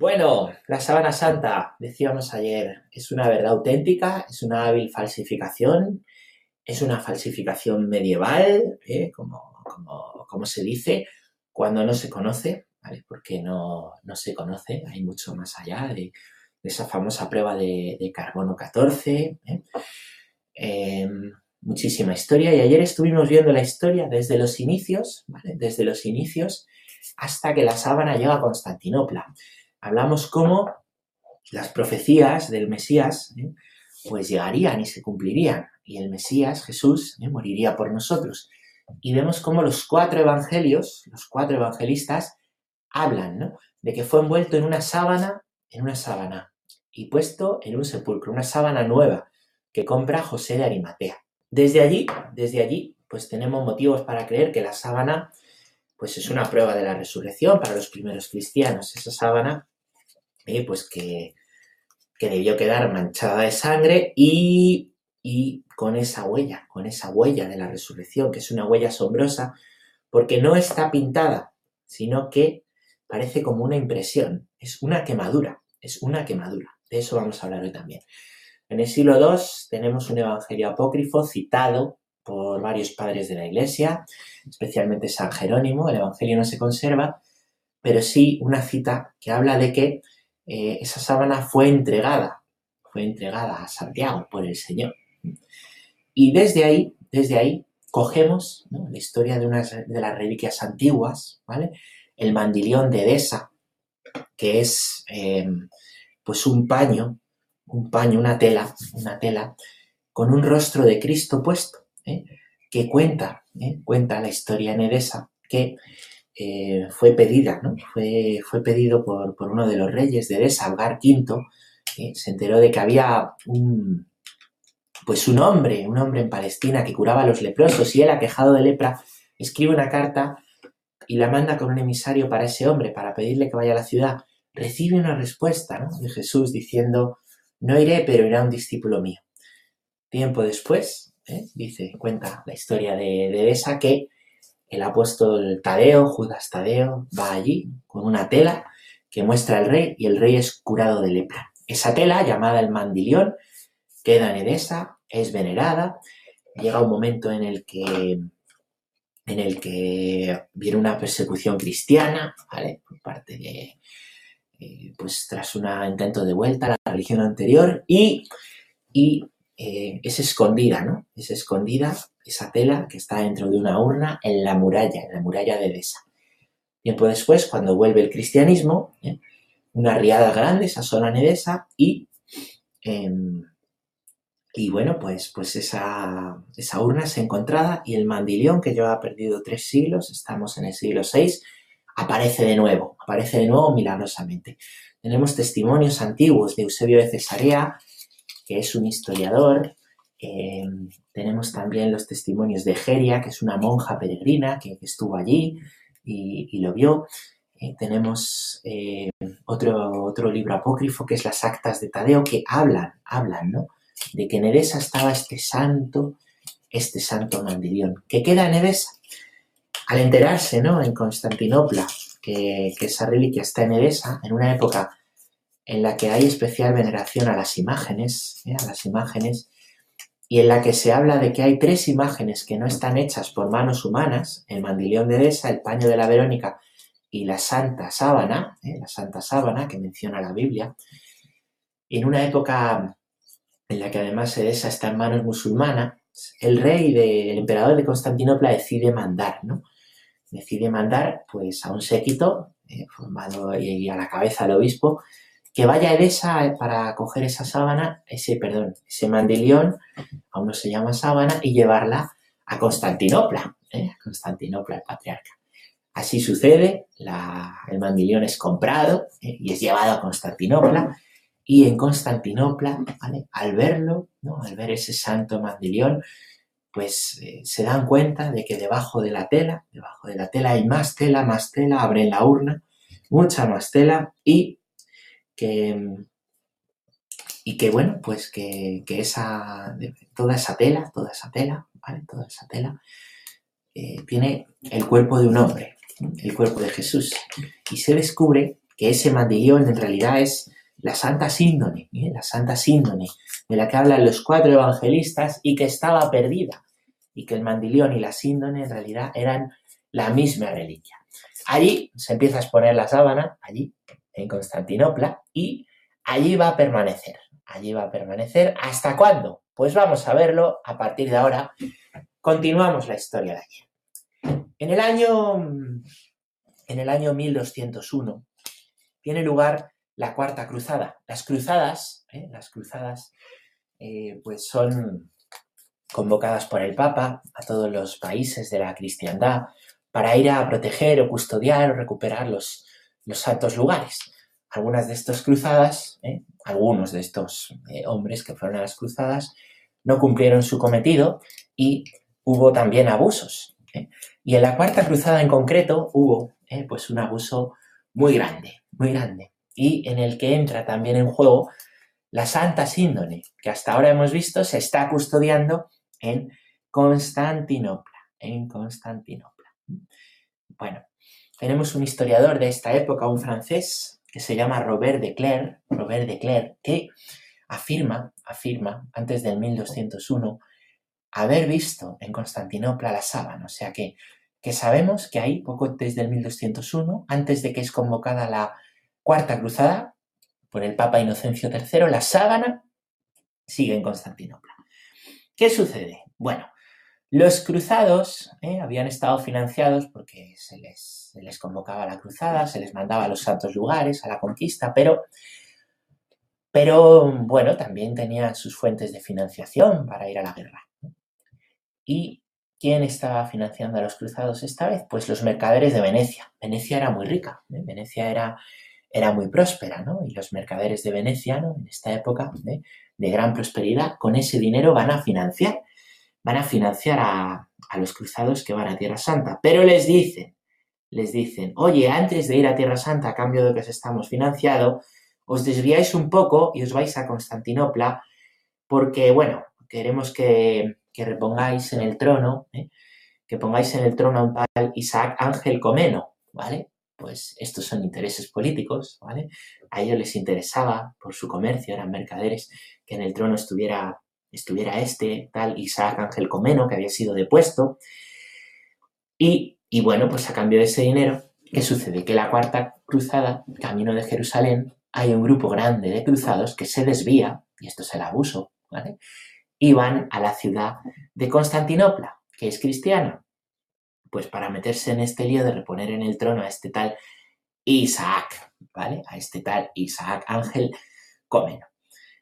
Bueno, la sábana santa, decíamos ayer, es una verdad auténtica, es una hábil falsificación, es una falsificación medieval, ¿eh? como, se dice, cuando no se conoce. Porque no, no se conoce, hay mucho más allá de, esa famosa prueba de, carbono 14. ¿eh? Em, muchísima historia y ayer estuvimos viendo la historia desde los inicios, ¿vale? Desde los inicios hasta que la sábana llega a Constantinopla hablamos cómo las profecías del Mesías ¿eh? pues llegarían y se cumplirían y el Mesías, Jesús, ¿eh? moriría por nosotros. Y vemos cómo los cuatro evangelios, los cuatro evangelistas, hablan de que fue envuelto en una sábana, en una sábana, y puesto en un sepulcro, una sábana nueva que compra José de Arimatea. Desde allí, desde allí, pues tenemos motivos para creer que la sábana pues es una prueba de la resurrección para los primeros cristianos. Esa sábana pues que, debió quedar manchada de sangre y, y con esa huella, con esa huella de la resurrección, que es una huella asombrosa, porque no está pintada, sino que parece como una impresión, es una quemadura, es una quemadura. De eso vamos a hablar hoy también. En el siglo II tenemos un evangelio apócrifo citado por varios padres de la Iglesia, especialmente San Jerónimo, el evangelio no se conserva, pero sí una cita que habla de que eh, esa sábana fue entregada, fue entregada a Santiago por el Señor. Y desde ahí, desde ahí, cogemos la historia de unas de las reliquias antiguas, ¿vale? El mandilión de Edesa, que es eh, pues un paño, un paño, una tela, una tela, con un rostro de Cristo puesto, ¿eh? que cuenta, cuenta la historia en Edesa, que eh, fue pedida. Fue, fue pedido por, uno de los reyes de Edesa, V, que se enteró de que había un, pues un hombre, un hombre en Palestina que curaba a los leprosos y él, aquejado de lepra, escribe una carta y la manda con un emisario para ese hombre, para pedirle que vaya a la ciudad. Recibe una respuesta de Jesús diciendo, no iré, pero irá un discípulo mío. Tiempo después, ¿eh? dice, cuenta la historia de, de Edesa, que el apóstol Tadeo, Judas Tadeo, va allí con una tela que muestra al rey y el rey es curado de lepra. Esa tela, llamada el mandilión, queda en Edesa, es venerada, llega un momento en el que en el que viene una persecución cristiana, ¿vale? Por parte de, eh, pues tras un intento de vuelta a la religión anterior y, y eh, es escondida, ¿no? Es escondida esa tela que está dentro de una urna en la muralla, en la muralla de Edesa. Tiempo después, cuando vuelve el cristianismo, una riada grande se asola en Edesa y, em, y bueno, pues, pues esa, esa urna es encontrada y el mandilión que lleva perdido tres siglos, estamos en el siglo VI, aparece de nuevo, aparece de nuevo milagrosamente. Tenemos testimonios antiguos de Eusebio de Cesarea, que es un historiador. Eh, tenemos también los testimonios de Geria, que es una monja peregrina que, estuvo allí y, lo vio. Eh, tenemos eh, otro, otro libro apócrifo que es las actas de Tadeo que hablan, hablan, ¿no? De que en Edesa estaba este santo, este santo mandilión, que queda en Edesa. Al enterarse, ¿no? En Constantinopla, que, que esa reliquia está en Edesa, en una época en la que hay especial veneración a las imágenes, a las imágenes, y en la que se habla de que hay tres imágenes que no están hechas por manos humanas, el mandilión de Edesa, el paño de la Verónica y la santa sábana, ¿eh? la santa sábana que menciona la Biblia, en una época en la que además Edesa está en manos musulmanas, el rey, del emperador de Constantinopla decide mandar, ¿no? Decide mandar pues a un séquito eh, formado y a la cabeza del obispo que vaya Edesa eh, para coger esa sábana, ese, perdón, ese mandilión, aún no se llama sábana, y llevarla a Constantinopla, ¿eh? a Constantinopla, el patriarca. Así sucede, el mandilión es comprado ¿eh? y es llevado a Constantinopla, y en Constantinopla, al verlo, ¿no? al ver ese santo mandilión, pues se dan cuenta de que debajo de la tela, debajo de la tela hay más tela, más tela, abren la urna, mucha más tela, y y que bueno, pues que, esa, toda esa tela, toda esa tela, ¿vale? Toda esa tela eh, tiene el cuerpo de un hombre, el cuerpo de Jesús. Y se descubre que ese mandillón en realidad es la Santa Síndone, ¿eh? la Santa Síndone, de la que hablan los cuatro evangelistas y que estaba perdida, y que el mandilión y la síndone en realidad eran la misma reliquia. Allí se empieza a exponer la sábana, allí, en Constantinopla, y allí va a permanecer. Allí va a permanecer. ¿Hasta cuándo? Pues vamos a verlo a partir de ahora. Continuamos la historia de allí. En el año, en el año 1201 tiene lugar la Cuarta Cruzada. Las cruzadas, ¿eh? las cruzadas, eh, pues son convocadas por el Papa a todos los países de la cristiandad para ir a proteger o custodiar o recuperar los, los santos lugares. Algunas de estas cruzadas, ¿eh? algunos de estos hombres que fueron a las cruzadas, no cumplieron su cometido y hubo también abusos. Y en la Cuarta Cruzada en concreto hubo pues un abuso muy grande, muy grande y en el que entra también en juego la Santa Síndone, que hasta ahora hemos visto se está custodiando en Constantinopla, en Constantinopla. Bueno, tenemos un historiador de esta época, un francés, que se llama Robert de Clerc, Robert de Clerc, que afirma, afirma, antes del 1201, haber visto en Constantinopla la sábana, o sea que, que sabemos que ahí, poco desde el 1201, antes de que es convocada la Cuarta Cruzada, por el Papa Inocencio III, la sábana sigue en Constantinopla. ¿Qué sucede? Bueno, los cruzados eh, habían estado financiados porque se les, convocaba a la cruzada, se les mandaba a los santos lugares, a la conquista, pero, pero bueno, también tenían sus fuentes de financiación para ir a la guerra. ¿Y quién estaba financiando a los cruzados esta vez? Pues los mercaderes de Venecia. Venecia era muy rica, ¿eh? Venecia era era muy próspera, ¿no? Y los mercaderes de Venecia, En esta época de, gran prosperidad, con ese dinero van a financiar, van a financiar a, los cruzados que van a Tierra Santa. Pero les dicen, les dicen, oye, antes de ir a Tierra Santa, a cambio de que os estamos financiado, os desviáis un poco y os vais a Constantinopla, porque, bueno, queremos que, repongáis en el trono, ¿eh? que pongáis en el trono a un tal Isaac Ángel Comeno, ¿vale? pues estos son intereses políticos, ¿vale? A ellos les interesaba, por su comercio, eran mercaderes, que en el trono estuviera, estuviera este, tal Isaac Ángel Comeno, que había sido depuesto. Y, y bueno, pues a cambio de ese dinero, ¿qué sucede? Que la cuarta cruzada, camino de Jerusalén, hay un grupo grande de cruzados que se desvía, y esto es el abuso, ¿vale? Y van a la ciudad de Constantinopla, que es cristiana, pues para meterse en este lío de reponer en el trono a este tal Isaac, ¿vale? A este tal Isaac Ángel Comeno.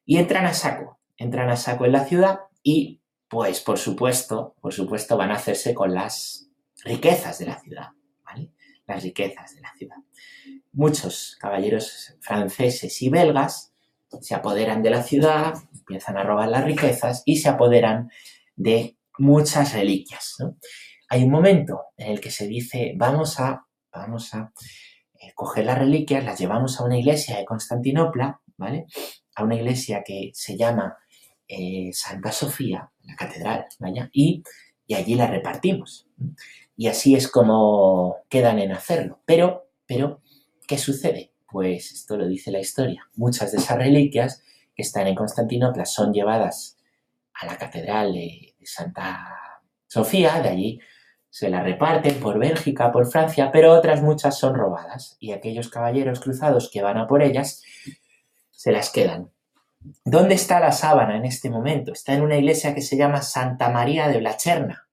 Y entran a saco, entran a saco en la ciudad y, pues, por supuesto, por supuesto, van a hacerse con las riquezas de la ciudad, ¿vale? Las riquezas de la ciudad. Muchos caballeros franceses y belgas se apoderan de la ciudad, empiezan a robar las riquezas y se apoderan de muchas reliquias, hay un momento en el que se dice, vamos a, vamos a eh, coger las reliquias, las llevamos a una iglesia de Constantinopla, ¿vale? A una iglesia que se llama eh, Santa Sofía, la catedral, ¿vaya? Y, y allí las repartimos. Y así es como quedan en hacerlo. Pero, pero, ¿qué sucede? Pues esto lo dice la historia. Muchas de esas reliquias que están en Constantinopla son llevadas a la catedral de, de Santa Sofía, de allí se la reparten por Bélgica, por Francia, pero otras muchas son robadas y aquellos caballeros cruzados que van a por ellas se las quedan. ¿Dónde está la sábana en este momento? Está en una iglesia que se llama Santa María de Blacherna.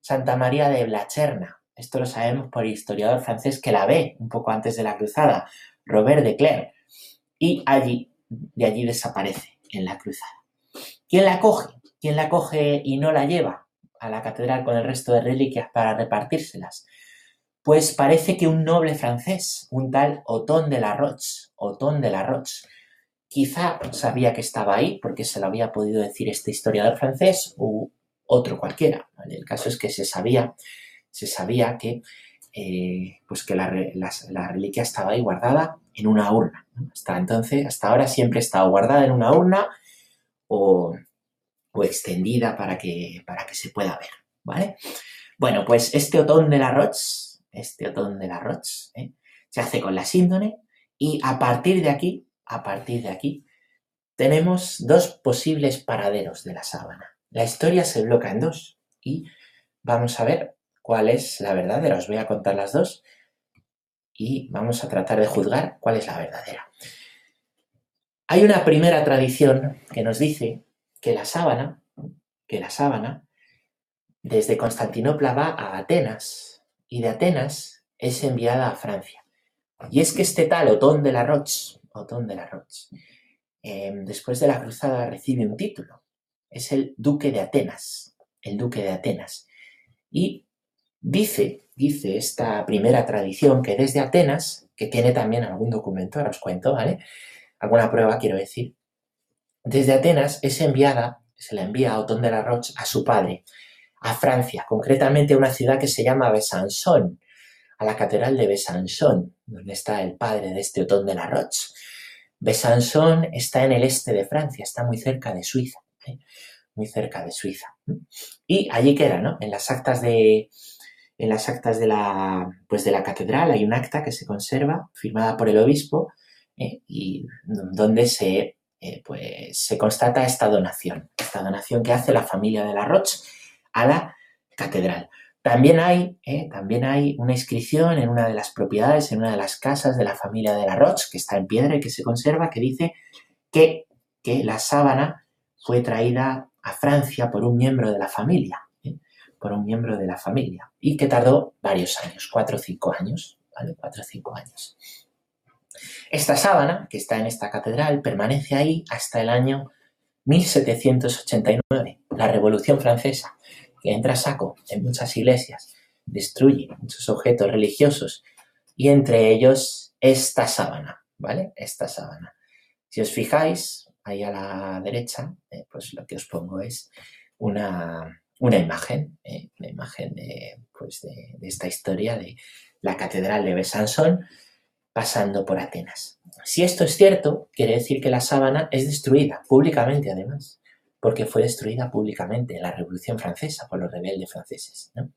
Santa María de Blacherna. Esto lo sabemos por el historiador francés que la ve un poco antes de la cruzada, Robert de Clerc. Y allí, de allí desaparece en la cruzada. ¿Quién la coge? ¿Quién la coge y no la lleva? a la catedral con el resto de reliquias para repartírselas? Pues parece que un noble francés, un tal Otón de la Roche, Otón de la Roche, quizá sabía que estaba ahí porque se lo había podido decir este historiador francés u otro cualquiera. El caso es que se sabía, se sabía que, eh, pues que la, reliquia estaba ahí guardada en una urna. Hasta entonces, hasta ahora siempre ha estado guardada en una urna o, o extendida para que, para que se pueda ver, ¿vale? Bueno, pues este Otón de la Roche, este Otón de la Roche, ¿eh? se hace con la síndone Y a partir de aquí, a partir de aquí, tenemos dos posibles paraderos de la sábana. La historia se bloca en dos y vamos a ver cuál es la verdadera. Os voy a contar las dos y vamos a tratar de juzgar cuál es la verdadera. Hay una primera tradición que nos dice que la sábana, que la sábana, desde Constantinopla va a Atenas y de Atenas es enviada a Francia. Y es que este tal Otón de la Roche, Otón de la Roche, em, después de la cruzada recibe un título. Es el duque de Atenas, el duque de Atenas. Y dice, dice esta primera tradición que desde Atenas, que tiene también algún documento, ahora os cuento, ¿vale? Alguna prueba, quiero decir. Desde Atenas es enviada, se la envía a Otón de la Roche a su padre, a Francia, concretamente a una ciudad que se llama Besançon, a la catedral de Besançon, donde está el padre de este Otón de la Roche. Besançon está en el este de Francia, está muy cerca de Suiza, ¿eh? muy cerca de Suiza. Y allí queda, ¿no? En las actas de, en las actas de la, pues de la catedral hay un acta que se conserva, firmada por el obispo, ¿eh? y donde se, eh, pues, se constata esta donación, esta donación que hace la familia de la Roche a la catedral. También hay, ¿eh? también hay una inscripción en una de las propiedades, en una de las casas de la familia de la Roche, que está en piedra y que se conserva, que dice que, que la sábana fue traída a Francia por un miembro de la familia, por un miembro de la familia, y que tardó varios años, cuatro o cinco años, ¿vale? Cuatro o cinco años. Esta sábana, que está en esta catedral, permanece ahí hasta el año 1789, la Revolución Francesa, que entra a saco en muchas iglesias, destruye muchos objetos religiosos y entre ellos esta sábana, ¿vale? Esta sábana. Si os fijáis, ahí a la derecha, eh, pues lo que os pongo es una, una imagen, eh, una imagen de, pues de, esta historia de la Catedral de Besançon, pasando por Atenas. Si esto es cierto, quiere decir que la sábana es destruida, públicamente además, porque fue destruida públicamente en la Revolución Francesa por los rebeldes franceses. ¿no?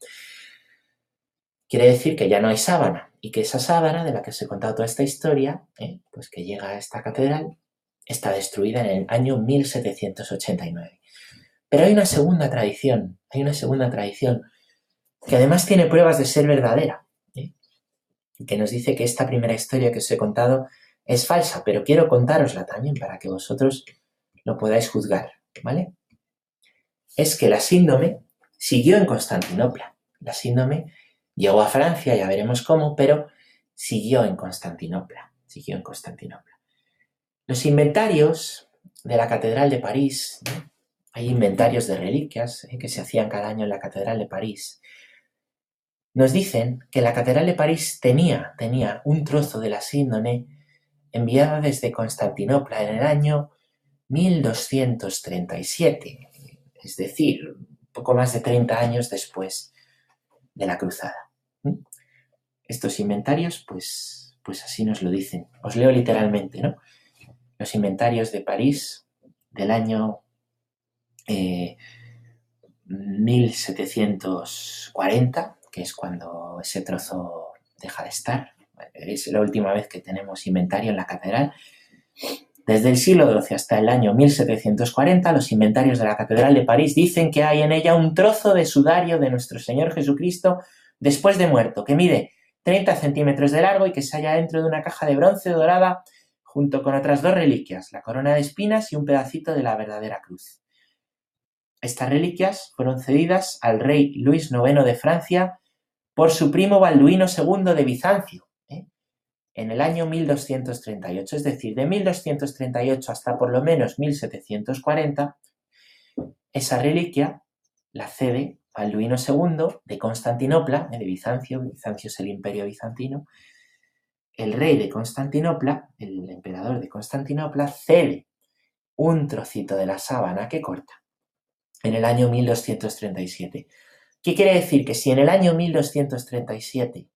Quiere decir que ya no hay sábana y que esa sábana de la que os he contado toda esta historia, ¿eh? pues que llega a esta catedral, está destruida en el año 1789. Pero hay una segunda tradición, hay una segunda tradición que además tiene pruebas de ser verdadera que nos dice que esta primera historia que os he contado es falsa, pero quiero contárosla también para que vosotros lo podáis juzgar, ¿vale? Es que la síndrome siguió en Constantinopla. La síndrome llegó a Francia, ya veremos cómo, pero siguió en Constantinopla. Siguió en Constantinopla. Los inventarios de la Catedral de París, hay inventarios de reliquias ¿eh? que se hacían cada año en la Catedral de París, nos dicen que la Catedral de París tenía, tenía un trozo de la síndone enviada desde Constantinopla en el año 1237, es decir, poco más de 30 años después de la cruzada. Estos inventarios, pues, pues así nos lo dicen. Os leo literalmente, ¿no? Los inventarios de París del año eh, 1740 que es cuando ese trozo deja de estar. Es la última vez que tenemos inventario en la catedral. Desde el siglo XII hasta el año 1740, los inventarios de la Catedral de París dicen que hay en ella un trozo de sudario de nuestro Señor Jesucristo después de muerto, que mide 30 centímetros de largo y que se halla dentro de una caja de bronce dorada junto con otras dos reliquias, la corona de espinas y un pedacito de la verdadera cruz. Estas reliquias fueron cedidas al rey Luis IX de Francia por su primo Balduino II de Bizancio. En el año 1238, es decir, de 1238 hasta por lo menos 1740, esa reliquia la cede Balduino II de Constantinopla, de Bizancio, Bizancio es el imperio bizantino, el rey de Constantinopla, el emperador de Constantinopla, cede un trocito de la sábana que corta en el año 1237 ¿Qué quiere decir? Que si en el año 1237,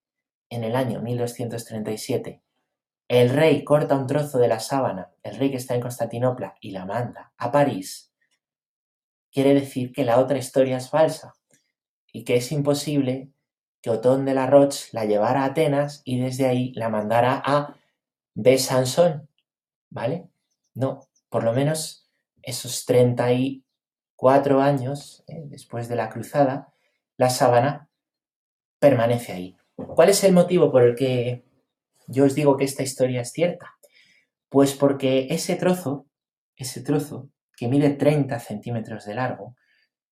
en el año 1237, el rey corta un trozo de la sábana, el rey que está en Constantinopla, y la manda a París, quiere decir que la otra historia es falsa y que es imposible que Otón de la Roche la llevara a Atenas y desde ahí la mandara a ve Sansón, ¿vale? No, por lo menos esos 34 años ¿eh? después de la cruzada, la sábana permanece ahí. ¿Cuál es el motivo por el que yo os digo que esta historia es cierta? Pues porque ese trozo, ese trozo que mide 30 centímetros de largo,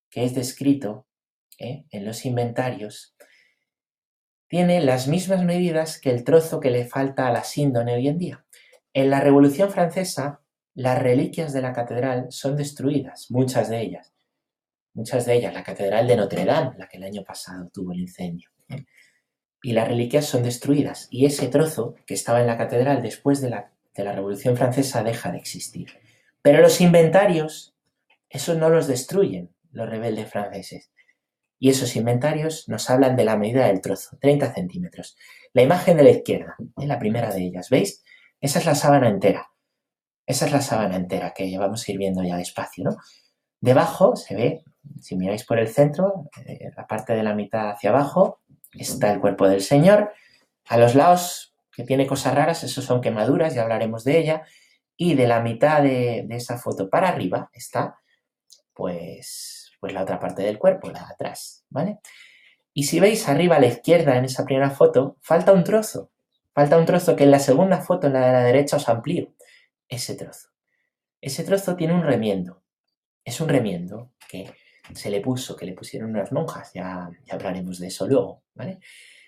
que es descrito ¿eh? en los inventarios, tiene las mismas medidas que el trozo que le falta a la síndone hoy en día. En la Revolución Francesa, las reliquias de la catedral son destruidas, muchas de ellas. Muchas de ellas, la catedral de Notre Dame, la que el año pasado tuvo el incendio. Y las reliquias son destruidas. Y ese trozo que estaba en la catedral después de la, de la Revolución Francesa deja de existir. Pero los inventarios, esos no los destruyen los rebeldes franceses. Y esos inventarios nos hablan de la medida del trozo, 30 centímetros. La imagen de la izquierda, es la primera de ellas, ¿veis? Esa es la sábana entera. Esa es la sábana entera que vamos a ir viendo ya despacio, ¿no? Debajo se ve, si miráis por el centro, eh, la parte de la mitad hacia abajo, está el cuerpo del Señor. A los lados, que tiene cosas raras, esos son quemaduras, ya hablaremos de ella. Y de la mitad de, esa foto para arriba está, pues, pues la otra parte del cuerpo, la de atrás, ¿vale? Y si veis arriba a la izquierda en esa primera foto, falta un trozo. Falta un trozo que en la segunda foto, en la de la derecha, os amplío. Ese trozo. Ese trozo tiene un remiendo. Es un remiendo que se le puso, que le pusieron unas monjas, ya, hablaremos de eso luego.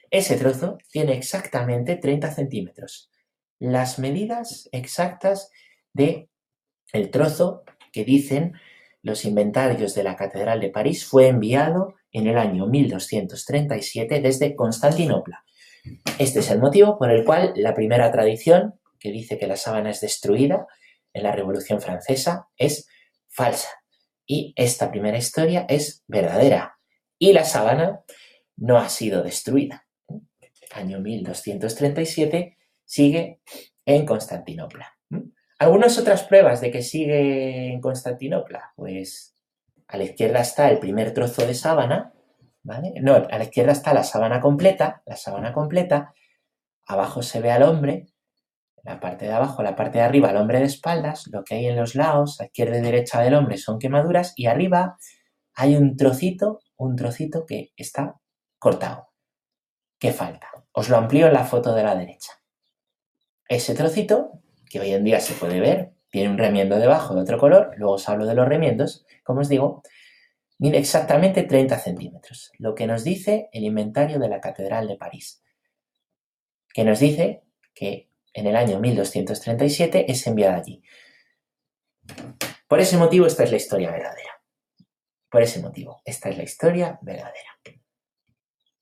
Ese trozo tiene exactamente 30 centímetros. Las medidas exactas de el trozo que dicen los inventarios de la Catedral de París fue enviado en el año 1237 desde Constantinopla. Este es el motivo por el cual la primera tradición, que dice que la sábana es destruida en la Revolución Francesa, es falsa. Y esta primera historia es verdadera. Y la sábana no ha sido destruida. Año 1237 sigue en Constantinopla. Algunas otras pruebas de que sigue en Constantinopla, pues a la izquierda está el primer trozo de sábana, ¿vale? No, a la izquierda está la sábana completa, la sábana completa, abajo se ve al hombre, la parte de abajo, la parte de arriba, el hombre de espaldas, lo que hay en los lados, izquierda y derecha del hombre son quemaduras y arriba hay un trocito, un trocito que está cortado. ¿Qué falta? Os lo amplío en la foto de la derecha. Ese trocito que hoy en día se puede ver, tiene un remiendo debajo de otro color, luego os hablo de los remiendos, como os digo, mide exactamente 30 centímetros, lo que nos dice el inventario de la Catedral de París, que nos dice que en el año 1237 es enviada allí. Por ese motivo, esta es la historia verdadera. Por ese motivo, esta es la historia verdadera.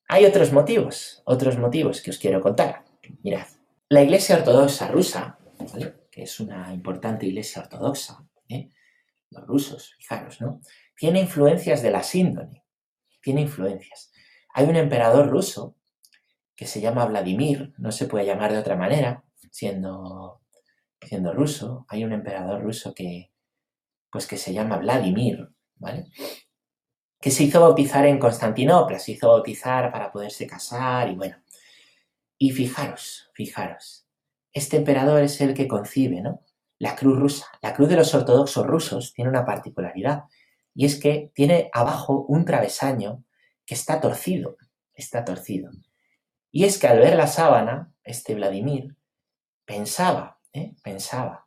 Hay otros motivos, otros motivos que os quiero contar. Mirad, la Iglesia Ortodoxa rusa que es una importante iglesia ortodoxa, ¿eh? los rusos, fijaros, ¿no? Tiene influencias de la síndone, tiene influencias. Hay un emperador ruso que se llama Vladimir, no se puede llamar de otra manera, siendo, siendo ruso. Hay un emperador ruso que, pues que se llama Vladimir, ¿vale? Que se hizo bautizar en Constantinopla, se hizo bautizar para poderse casar y bueno. Y fijaros, fijaros, este emperador es el que concibe ¿no? la cruz rusa. La cruz de los ortodoxos rusos tiene una particularidad y es que tiene abajo un travesaño que está torcido, está torcido. Y es que al ver la sábana, este Vladimir pensaba, ¿eh? pensaba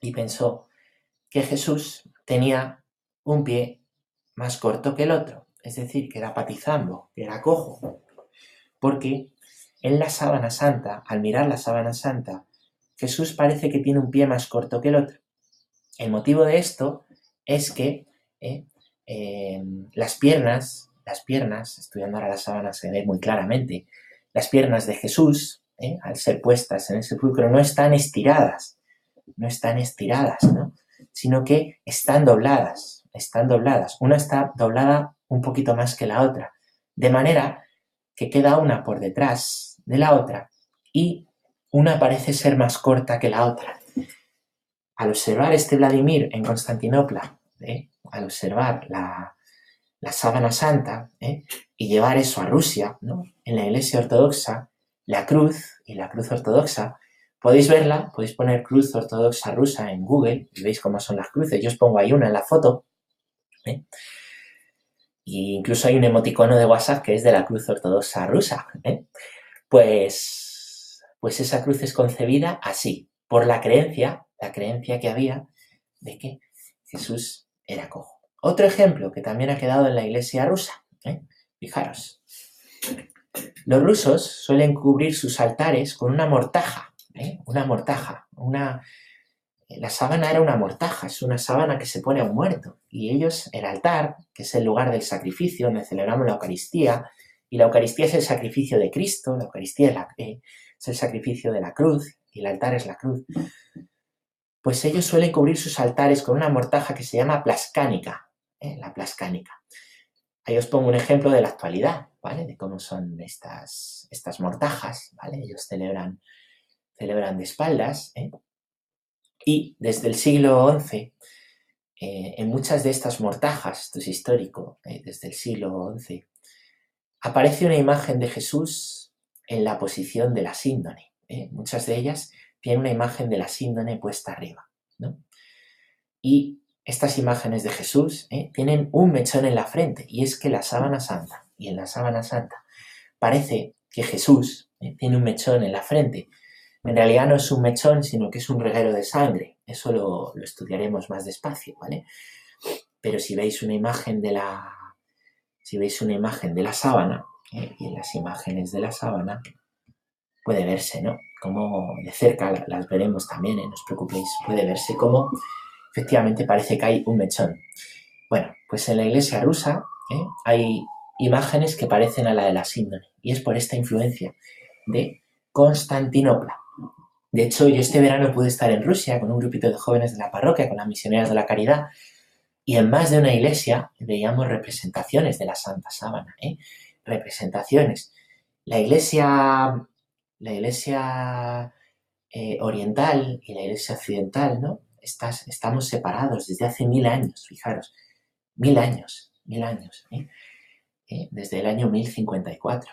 y pensó que Jesús tenía un pie más corto que el otro, es decir, que era patizando, que era cojo, porque en la sábana santa, al mirar la sábana santa, Jesús parece que tiene un pie más corto que el otro. El motivo de esto es que eh, em, las piernas, las piernas, estudiando ahora la sábana se ve muy claramente, las piernas de Jesús, eh, al ser puestas en el sepulcro, no están estiradas, no están estiradas, ¿no? sino que están dobladas, están dobladas. Una está doblada un poquito más que la otra, de manera que queda una por detrás de la otra y una parece ser más corta que la otra. Al observar este Vladimir en Constantinopla, ¿eh? al observar la, sábana santa ¿eh? y llevar eso a Rusia, en la iglesia ortodoxa, la cruz y la cruz ortodoxa, Podéis verla, podéis poner cruz ortodoxa rusa en Google y veis cómo son las cruces. Yo os pongo ahí una en la foto. ¿eh? Y incluso hay un emoticono de WhatsApp que es de la cruz ortodoxa rusa. ¿eh? Pues, pues esa cruz es concebida así, por la creencia, la creencia que había de que Jesús era cojo. Otro ejemplo que también ha quedado en la iglesia rusa. ¿eh? Fijaros. Los rusos suelen cubrir sus altares con una mortaja, ¿eh? una mortaja, una... La sábana era una mortaja, es una sábana que se pone a un muerto. Y ellos, el altar, que es el lugar del sacrificio, donde celebramos la Eucaristía, y la Eucaristía es el sacrificio de Cristo, la Eucaristía es, eh, el sacrificio de la cruz, y el altar es la cruz. Pues ellos suelen cubrir sus altares con una mortaja que se llama plascánica, ¿eh? la plascánica. Ahí os pongo un ejemplo de la actualidad, ¿vale? De cómo son estas, estas mortajas, ¿vale? Ellos celebran, celebran de espaldas, ¿eh? Y desde el siglo XI, eh, en muchas de estas mortajas, esto es histórico, desde el siglo XI, aparece una imagen de Jesús en la posición de la síndone. Muchas de ellas tienen una imagen de la síndone puesta arriba, ¿no? Y estas imágenes de Jesús ¿eh? tienen un mechón en la frente y es que la sábana santa, y en la sábana santa parece que Jesús ¿eh? tiene un mechón en la frente. En realidad no es un mechón, sino que es un reguero de sangre. Eso lo, estudiaremos más despacio, ¿vale? Pero si veis una imagen de la, si veis una imagen de la sábana, ¿eh? y en las imágenes de la sábana puede verse, ¿no? Como de cerca las veremos también, no os preocupéis, puede verse como efectivamente parece que hay un mechón. Bueno, pues en la iglesia rusa ¿eh? hay imágenes que parecen a la de la síndrome y es por esta influencia de Constantinopla. De hecho, yo este verano pude estar en Rusia con un grupito de jóvenes de la parroquia, con las misioneras de la caridad, y en más de una iglesia veíamos representaciones de la Santa Sábana, ¿eh? representaciones. La iglesia, la iglesia eh, oriental y la iglesia occidental, ¿no? estamos separados desde hace mil años, fijaros, mil años, mil años, ¿eh? ¿Eh? desde el año 1054.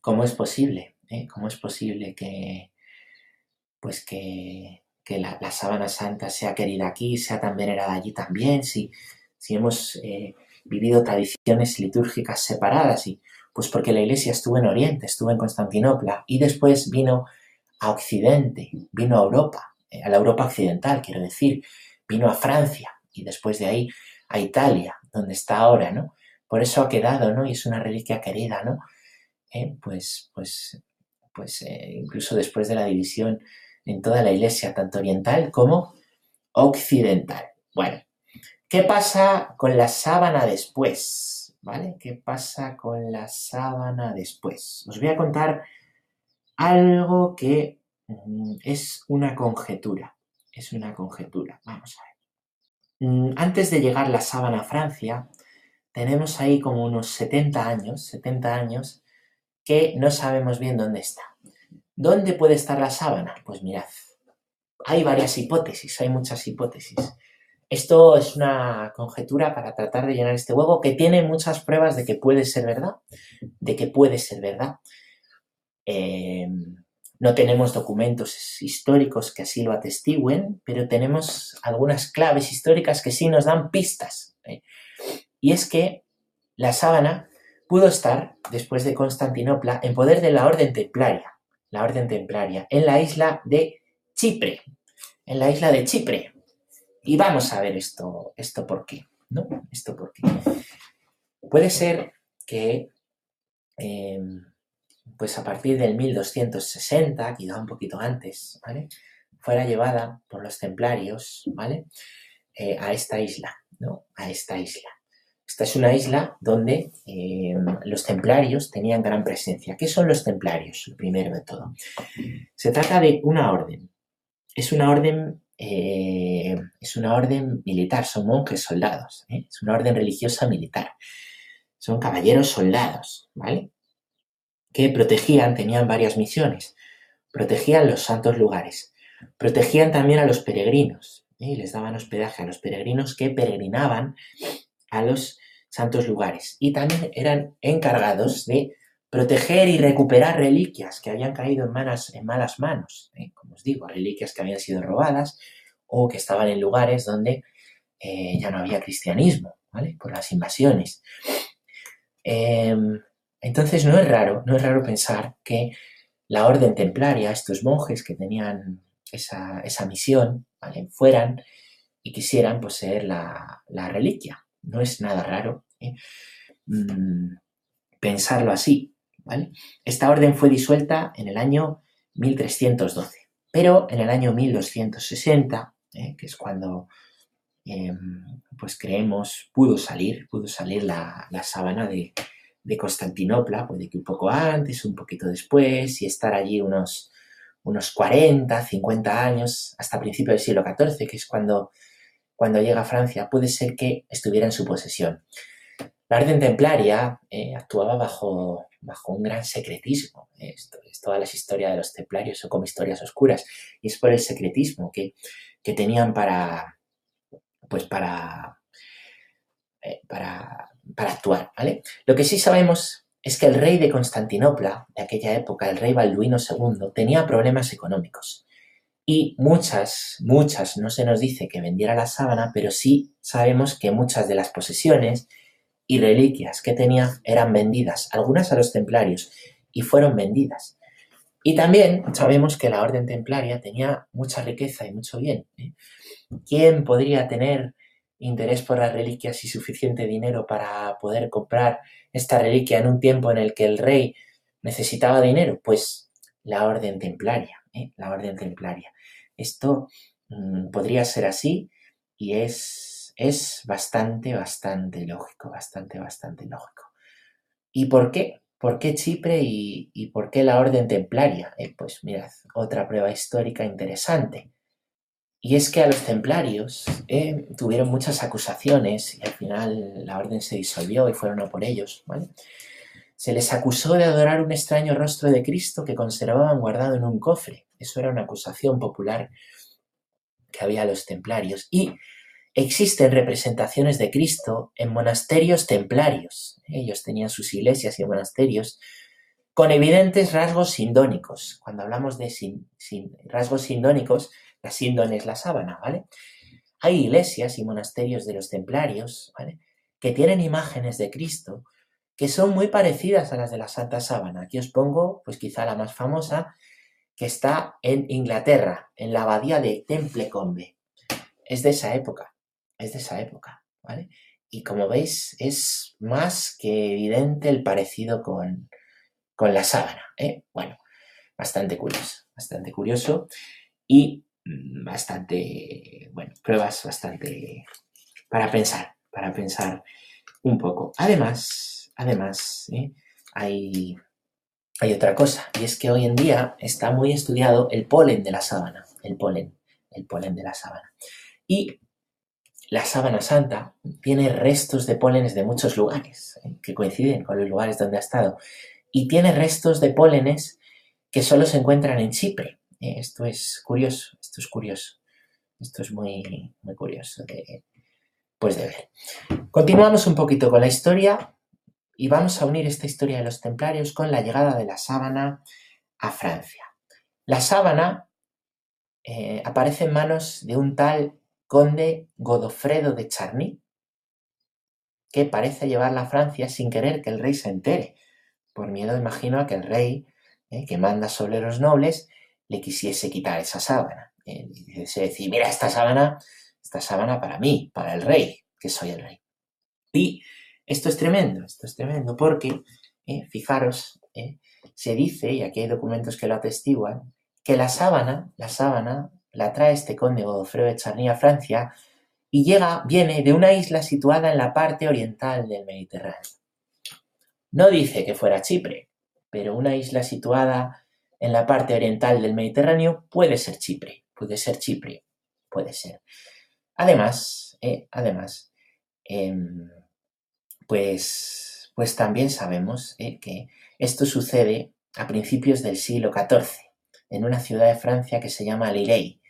¿Cómo es posible? ¿Eh? ¿Cómo es posible que, pues que, la, sábana santa sea querida aquí, sea tan venerada allí también? Si, si hemos vivido tradiciones litúrgicas separadas, y, pues porque la iglesia estuvo en Oriente, estuvo en Constantinopla y después vino a Occidente, vino a Europa eh, a la Europa occidental, quiero decir, vino a Francia y después de ahí a Italia, donde está ahora, ¿no? Por eso ha quedado, ¿no? Y es una reliquia querida, ¿no? Eh, pues, pues, pues eh, incluso después de la división en toda la iglesia, tanto oriental como occidental. Bueno, ¿qué pasa con la sábana después? ¿Vale? ¿Qué pasa con la sábana después? Os voy a contar algo que Mm, es una conjetura, es una conjetura. Vamos a ver. Mm, antes de llegar la sábana a Francia, tenemos ahí como unos 70 años, 70 años, que no sabemos bien dónde está. ¿Dónde puede estar la sábana? Pues mirad, hay varias hipótesis, hay muchas hipótesis. Esto es una conjetura para tratar de llenar este huevo que tiene muchas pruebas de que puede ser verdad, de que puede ser verdad. Eh, no tenemos documentos históricos que así lo atestiguen, pero tenemos algunas claves históricas que sí nos dan pistas. ¿eh? Y es que la sábana pudo estar, después de Constantinopla, en poder de la Orden Templaria, la Orden Templaria, en la isla de Chipre, en la isla de Chipre. Y vamos a ver esto, esto por qué, ¿no? Esto por qué. Puede ser que em, pues a partir del 1260, quizá un poquito antes. Fuera llevada por los templarios, ¿vale? Eh, a esta isla, ¿no? A esta isla. Esta es una isla donde eh, los templarios tenían gran presencia. ¿Qué son los templarios? Lo primero de todo. Se trata de una orden. Es una orden, eh, es una orden militar, son monjes soldados. Es una orden religiosa militar. Son caballeros soldados, ¿vale? que protegían, tenían varias misiones. Protegían los santos lugares. Protegían también a los peregrinos. ¿eh? Y les daban hospedaje a los peregrinos que peregrinaban a los santos lugares. Y también eran encargados de proteger y recuperar reliquias que habían caído en, en malas manos, ¿eh? como os digo, reliquias que habían sido robadas o que estaban en lugares donde eh, ya no había cristianismo, ¿vale? Por las invasiones. Em, entonces no es raro, no es raro pensar que la orden templaria, estos monjes que tenían esa, misión, ¿vale? fueran y quisieran poseer la, la reliquia. No es nada raro ¿eh? mm, pensarlo así. ¿vale? Esta orden fue disuelta en el año 1312, pero en el año 1260, ¿eh? que es cuando em, pues creemos pudo salir, pudo salir la, la sábana de, de Constantinopla, puede que un poco antes, un poquito después, y estar allí unos, unos 40, 50 años, hasta principios del siglo XIV, que es cuando, cuando llega a Francia, puede ser que estuviera en su posesión. La orden templaria eh, actuaba bajo, bajo un gran secretismo. Esto, es toda la historia de los templarios son como historias oscuras. Y es por el secretismo que, que tenían para, pues para, eh, para, para actuar, ¿vale? Lo que sí sabemos es que el rey de Constantinopla, de aquella época, el rey Balduino II, tenía problemas económicos. Y muchas, muchas, no se nos dice que vendiera la sábana, pero sí sabemos que muchas de las posesiones y reliquias que tenía eran vendidas, algunas a los templarios, y fueron vendidas. Y también sabemos que la orden templaria tenía mucha riqueza y mucho bien. ¿eh? ¿Quién podría tener interés por las reliquias y suficiente dinero para poder comprar esta reliquia en un tiempo en el que el rey necesitaba dinero? Pues la orden templaria, ¿eh? la orden templaria. Esto mm, podría ser así y es, es bastante, bastante lógico, bastante, bastante lógico. ¿Y por qué? ¿Por qué Chipre y, por qué la orden templaria? Eh, pues mirad, otra prueba histórica interesante. Y es que a los templarios eh, tuvieron muchas acusaciones y al final la orden se disolvió y fueron a por ellos. Se les acusó de adorar un extraño rostro de Cristo que conservaban guardado en un cofre. Eso era una acusación popular que había a los templarios. Y existen representaciones de Cristo en monasterios templarios. Ellos tenían sus iglesias y monasterios con evidentes rasgos sindónicos. Cuando hablamos de rasgos sindónicos, la síndone es la sábana, ¿vale? Hay iglesias y monasterios de los templarios, ¿vale? Que tienen imágenes de Cristo que son muy parecidas a las de la Santa Sábana. Aquí os pongo, pues quizá la más famosa, que está en Inglaterra, en la abadía de Templecombe. Es de esa época, es de esa época, ¿vale? Y como veis, es más que evidente el parecido con, con la sábana, ¿eh? Bueno, bastante curioso, bastante curioso. Y Mm, bastante, bueno, pruebas bastante para pensar, para pensar un poco. Además, además, ¿eh? hay, otra cosa, y es que hoy en día está muy estudiado el polen de la sábana, el polen, el polen de la sábana. Y la sábana santa tiene restos de pólenes de muchos lugares, ¿eh? que coinciden con los lugares donde ha estado, y tiene restos de pólenes que solo se encuentran en Chipre. Esto es curioso, esto es curioso. Esto es muy, muy curioso de, pues de ver. Continuamos un poquito con la historia y vamos a unir esta historia de los templarios con la llegada de la sábana a Francia. La sábana eh, aparece en manos de un tal conde Godofredo de Charny, que parece llevarla a Francia sin querer que el rey se entere. Por miedo, imagino, a que el rey, eh, que manda sobre los nobles, le quisiese quitar esa sábana. Eh, y decir, mira, esta sábana, esta sábana para mí, para el rey, que soy el rey. Y esto es tremendo, esto es tremendo, porque, eh, fijaros, eh, se dice, y aquí hay documentos que lo atestiguan, que la sábana, la sábana, la trae este conde Godofredo de Charny a Francia y llega, viene de una isla situada en la parte oriental del Mediterráneo. No dice que fuera Chipre, pero una isla situada en la parte oriental del Mediterráneo puede ser Chipre, puede ser Chipre, puede ser. Además, eh, además, em, pues, pues también sabemos eh, que esto sucede a principios del siglo XIV, en una ciudad de Francia que se llama Lirey.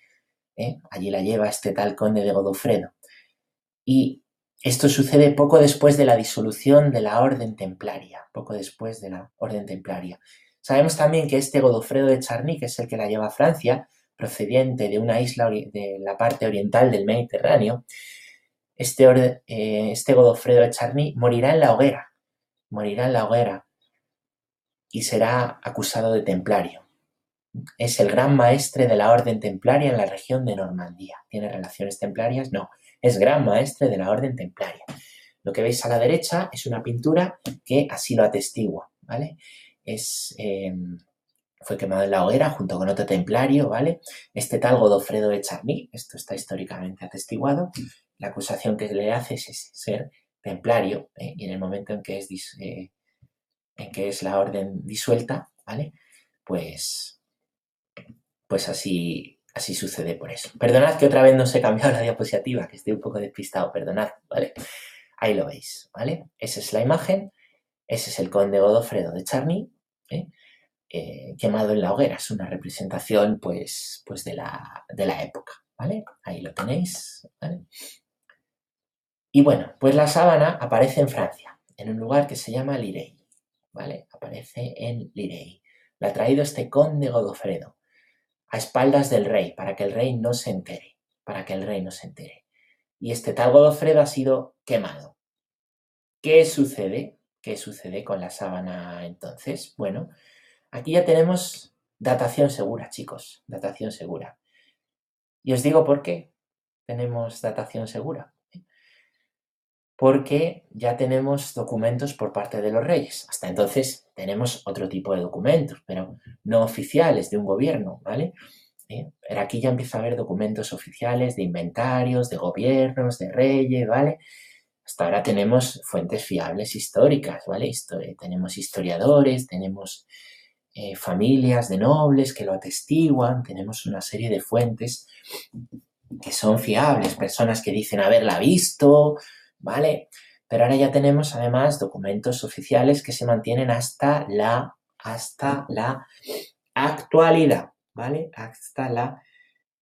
Eh, allí la lleva este tal conde de Godofredo. Y Esto sucede poco después de la disolución de la Orden Templaria, poco después de la Orden Templaria. Sabemos también que este Godofredo de Charny, que es el que la lleva a Francia, procediente de una isla de la parte oriental del Mediterráneo, este, eh, este Godofredo de Charny morirá en la hoguera, morirá en la hoguera y será acusado de templario. Es el gran maestre de la orden templaria en la región de Normandía. ¿Tiene relaciones templarias? No, es gran maestre de la orden templaria. Lo que veis a la derecha es una pintura que así lo atestigua, ¿vale? Es, em, fue quemado en la hoguera junto con otro templario, ¿vale? Este tal Godofredo de Charny, esto está históricamente atestiguado, la acusación que le hace es ser templario, ¿eh? y en el momento en que es, eh, en que es la orden disuelta, ¿vale? Pues, pues así, así sucede por eso. Perdonad que otra vez no se he cambiado la diapositiva, que estoy un poco despistado, perdonad, ¿vale? Ahí lo veis, ¿vale? Esa es la imagen, ese es el conde Godofredo de Charny, ¿eh? quemado en la hoguera. Es una representación, pues, pues de, la, de la época, ¿vale? Ahí lo tenéis, ¿vale? Y bueno, pues la sábana aparece en Francia, en un lugar que se llama Lirey, ¿vale? Aparece en Lirey. La ha traído este conde Godofredo, a espaldas del rey, para que el rey no se entere, para que el rey no se entere. Y este tal Godofredo ha sido quemado. ¿Qué sucede? ¿Qué sucede con la sábana entonces? Bueno, aquí ya tenemos datación segura, chicos, datación segura. Y os digo por qué tenemos datación segura porque ya tenemos documentos por parte de los reyes. Hasta entonces tenemos otro tipo de documentos, pero no oficiales de un gobierno, ¿vale? ¿Eh? Pero aquí ya empieza a haber documentos oficiales de inventarios, de gobiernos, de reyes, ¿vale? Hasta ahora tenemos fuentes fiables históricas, ¿vale? tenemos historiadores, tenemos eh, familias de nobles que lo atestiguan, tenemos una serie de fuentes que son fiables, personas que dicen haberla visto, ¿vale? Pero ahora ya tenemos además documentos oficiales que se mantienen hasta la, hasta la actualidad, ¿vale? Hasta la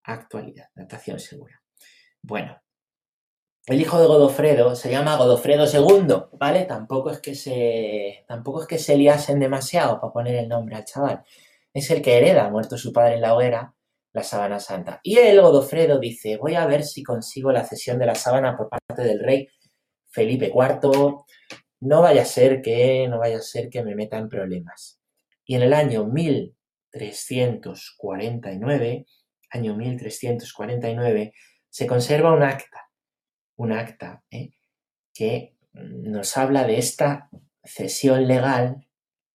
actualidad, datación segura. Bueno, el hijo de Godofredo se llama Godofredo II, ¿vale? Tampoco es que se, tampoco es que se liasen demasiado para poner el nombre al chaval. Es el que hereda, muerto su padre en la hoguera, la sábana santa. Y el Godofredo dice, voy a ver si consigo la cesión de la sábana por parte del rey Felipe IV, no vaya a ser que, no vaya a ser que me meta en problemas. Y en el año 1349, año 1349, se conserva un acta, un acta ¿eh? que nos habla de esta cesión legal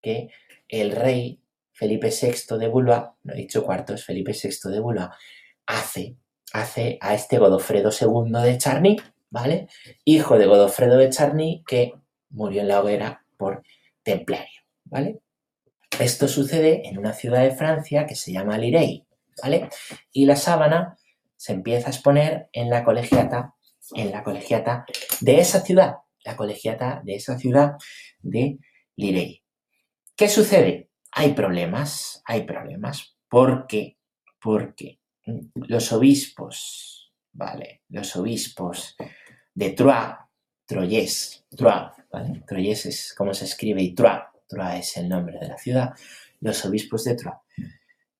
que el rey Felipe VI de Bulba, no he dicho cuarto, es Felipe VI de Bulba, hace, hace a este Godofredo II de Charny, ¿vale? Hijo de Godofredo de Charny, que murió en la hoguera por templario, ¿vale? Esto sucede en una ciudad de Francia que se llama Lirey, ¿vale? Y la sábana se empieza a exponer en la colegiata, en la colegiata de esa ciudad, la colegiata de esa ciudad de Lirey. ¿Qué sucede? Hay problemas, hay problemas. ¿Por qué? Porque los obispos, ¿vale? Los obispos de Troyes, Troyes, Troyes, ¿vale? Troyes es como se escribe y Troyes, Troyes es el nombre de la ciudad, los obispos de Troyes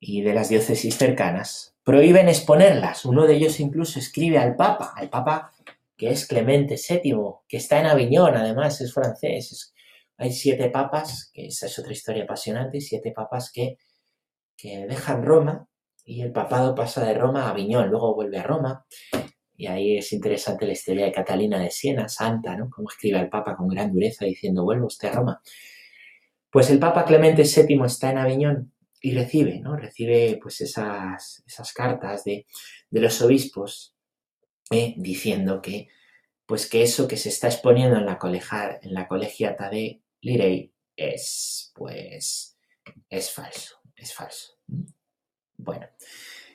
y de las diócesis cercanas prohíben exponerlas. Uno de ellos incluso escribe al Papa, al Papa que es Clemente VII, que está en Aviñón, además es francés. hay siete papas, que esa es otra historia apasionante, siete papas que, que dejan Roma y el papado pasa de Roma a Aviñón, luego vuelve a Roma y ahí es interesante la historia de Catalina de Siena, santa, ¿no? Como escribe el Papa con gran dureza diciendo, vuelvo usted a Roma. Pues el Papa Clemente VII está en Aviñón y recibe, ¿no? Recibe pues esas, esas cartas de, los obispos ¿eh? diciendo que, pues que eso que se está exponiendo en la, en la colegiata de Lirey es, pues, es falso, es falso. Bueno,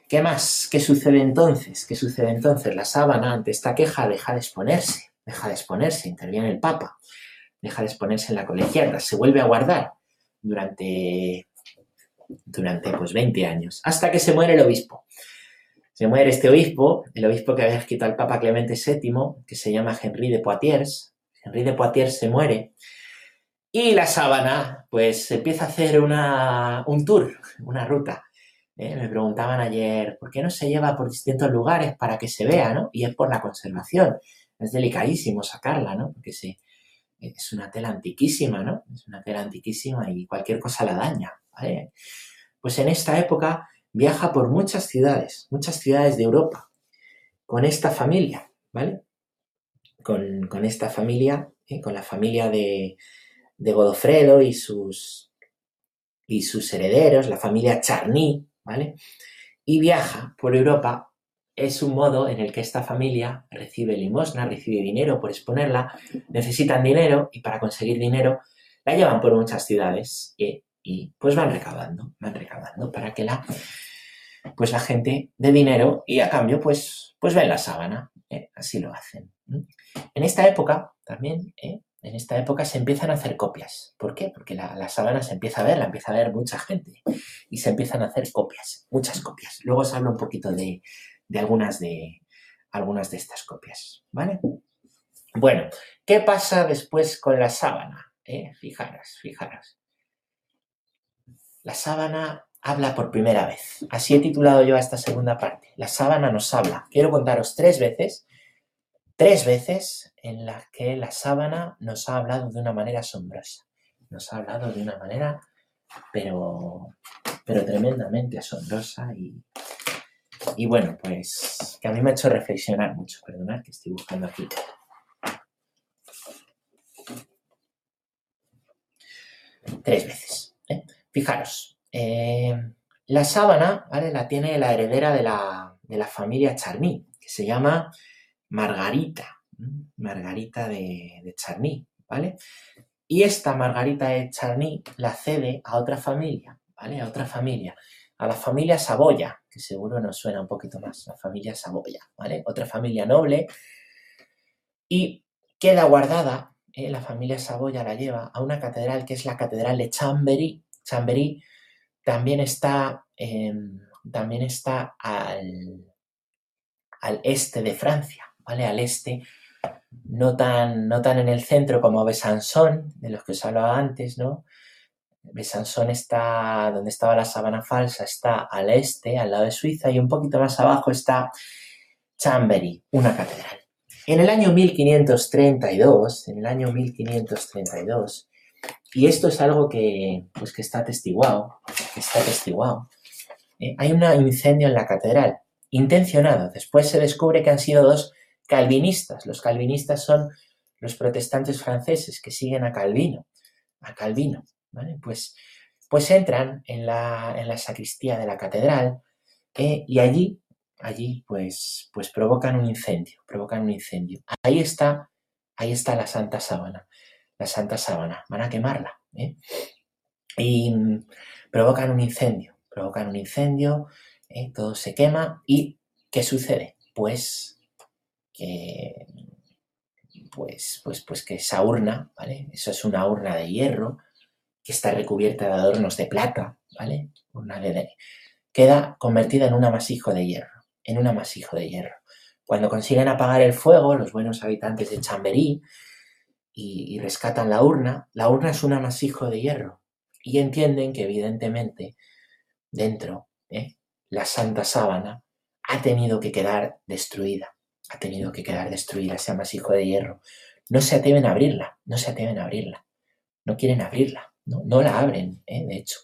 ¿Qué más? ¿Qué sucede entonces? ¿Qué sucede entonces? La sábana ante esta queja deja de exponerse, deja de exponerse, interviene el Papa, deja de exponerse en la colegiata, se vuelve a guardar durante, durante pues 20 años, hasta que se muere el obispo. Se muere este obispo, el obispo que había escrito al Papa Clemente VII, que se llama Henri de Poitiers. Henri de Poitiers se muere y la sábana, pues empieza a hacer una, un tour, una ruta. ¿Eh? Me preguntaban ayer, ¿por qué no se lleva por distintos lugares para que se vea, no? Y es por la conservación. Es delicadísimo sacarla, ¿no? Porque sí, es una tela antiquísima, ¿no? Es una tela antiquísima y cualquier cosa la daña, ¿vale? Pues en esta época viaja por muchas ciudades, muchas ciudades de Europa, con esta familia, ¿vale? Con, esta familia, ¿eh? con la familia de, de Godofredo y sus, y sus herederos, la familia Charny, ¿vale? Y viaja por Europa. Es un modo en el que esta familia recibe limosna, recibe dinero por exponerla, necesitan dinero y para conseguir dinero la llevan por muchas ciudades y, pues van recaudando, van recaudando para que la, pues la gente dé dinero y a cambio pues, pues ven la sábana. ¿eh? así lo hacen. En esta época también ¿eh? En esta época se empiezan a hacer copias. ¿Por qué? Porque la, sábana se empieza a ver, la empieza a ver mucha gente y se empiezan a hacer copias, muchas copias. Luego os hablo un poquito de, algunas, de algunas de estas copias, ¿vale? Bueno, ¿qué pasa después con la sábana? Eh, fijaros, fijaros. La sábana habla por primera vez. Así he titulado yo a esta segunda parte. La sábana nos habla. Quiero contaros tres veces tres veces en las que la sábana nos ha hablado de una manera asombrosa. Nos ha hablado de una manera, pero, pero tremendamente asombrosa y, y bueno, pues que a mí me ha hecho reflexionar mucho. Perdonad que estoy buscando aquí. Tres veces. ¿eh? Fijaros, eh, la sábana, ¿vale? La tiene la heredera de la, de la familia Charny, que se llama Margarita, Margarita de, Charny, ¿vale? Y esta Margarita de Charny la cede a otra familia, ¿vale? A otra familia, a la familia Saboya, que seguro nos suena un poquito más, la familia Saboya, ¿vale? Otra familia noble. Y queda guardada, ¿eh? la familia Saboya la lleva a una catedral que es la catedral de Chambéry. Chambéry también está, también está al, al este de Francia, al este, no tan, no tan en el centro como Besançon, de los que os hablaba antes, ¿no? Besançon está donde estaba la sabana falsa, está al este, al lado de Suiza, y un poquito más abajo está Chambéry, una catedral. En el año 1532, en el año 1532, y esto es algo que, pues que está atestiguado, está ¿eh? hay un incendio en la catedral, intencionado. Después se descubre que han sido dos calvinistas. Los calvinistas son los protestantes franceses que siguen a Calvino, a Calvino. Pues, pues entran en la, en la sacristía de la catedral y allí, allí pues, pues provocan un incendio, provocan un incendio. Ahí está, ahí está la Santa Sábana, la Santa Sábana, van a quemarla, ¿eh? Y provocan un incendio, provocan un incendio, ¿eh? todo se quema y ¿qué sucede? Pues pues, pues, pues que esa urna, ¿vale? Eso es una urna de hierro que está recubierta de adornos de plata, ¿vale? Urna de, queda convertida en un amasijo de hierro, en un amasijo de hierro. Cuando consiguen apagar el fuego, los buenos habitantes de Chamberí, y, rescatan la urna, la urna es un amasijo de hierro. Y entienden que evidentemente dentro, ¿eh? la santa sábana ha tenido que quedar destruida ha tenido que quedar destruida ese amasijo de hierro. No se atreven a abrirla, no se atreven a abrirla. No quieren abrirla, no, la abren, ¿eh? de hecho.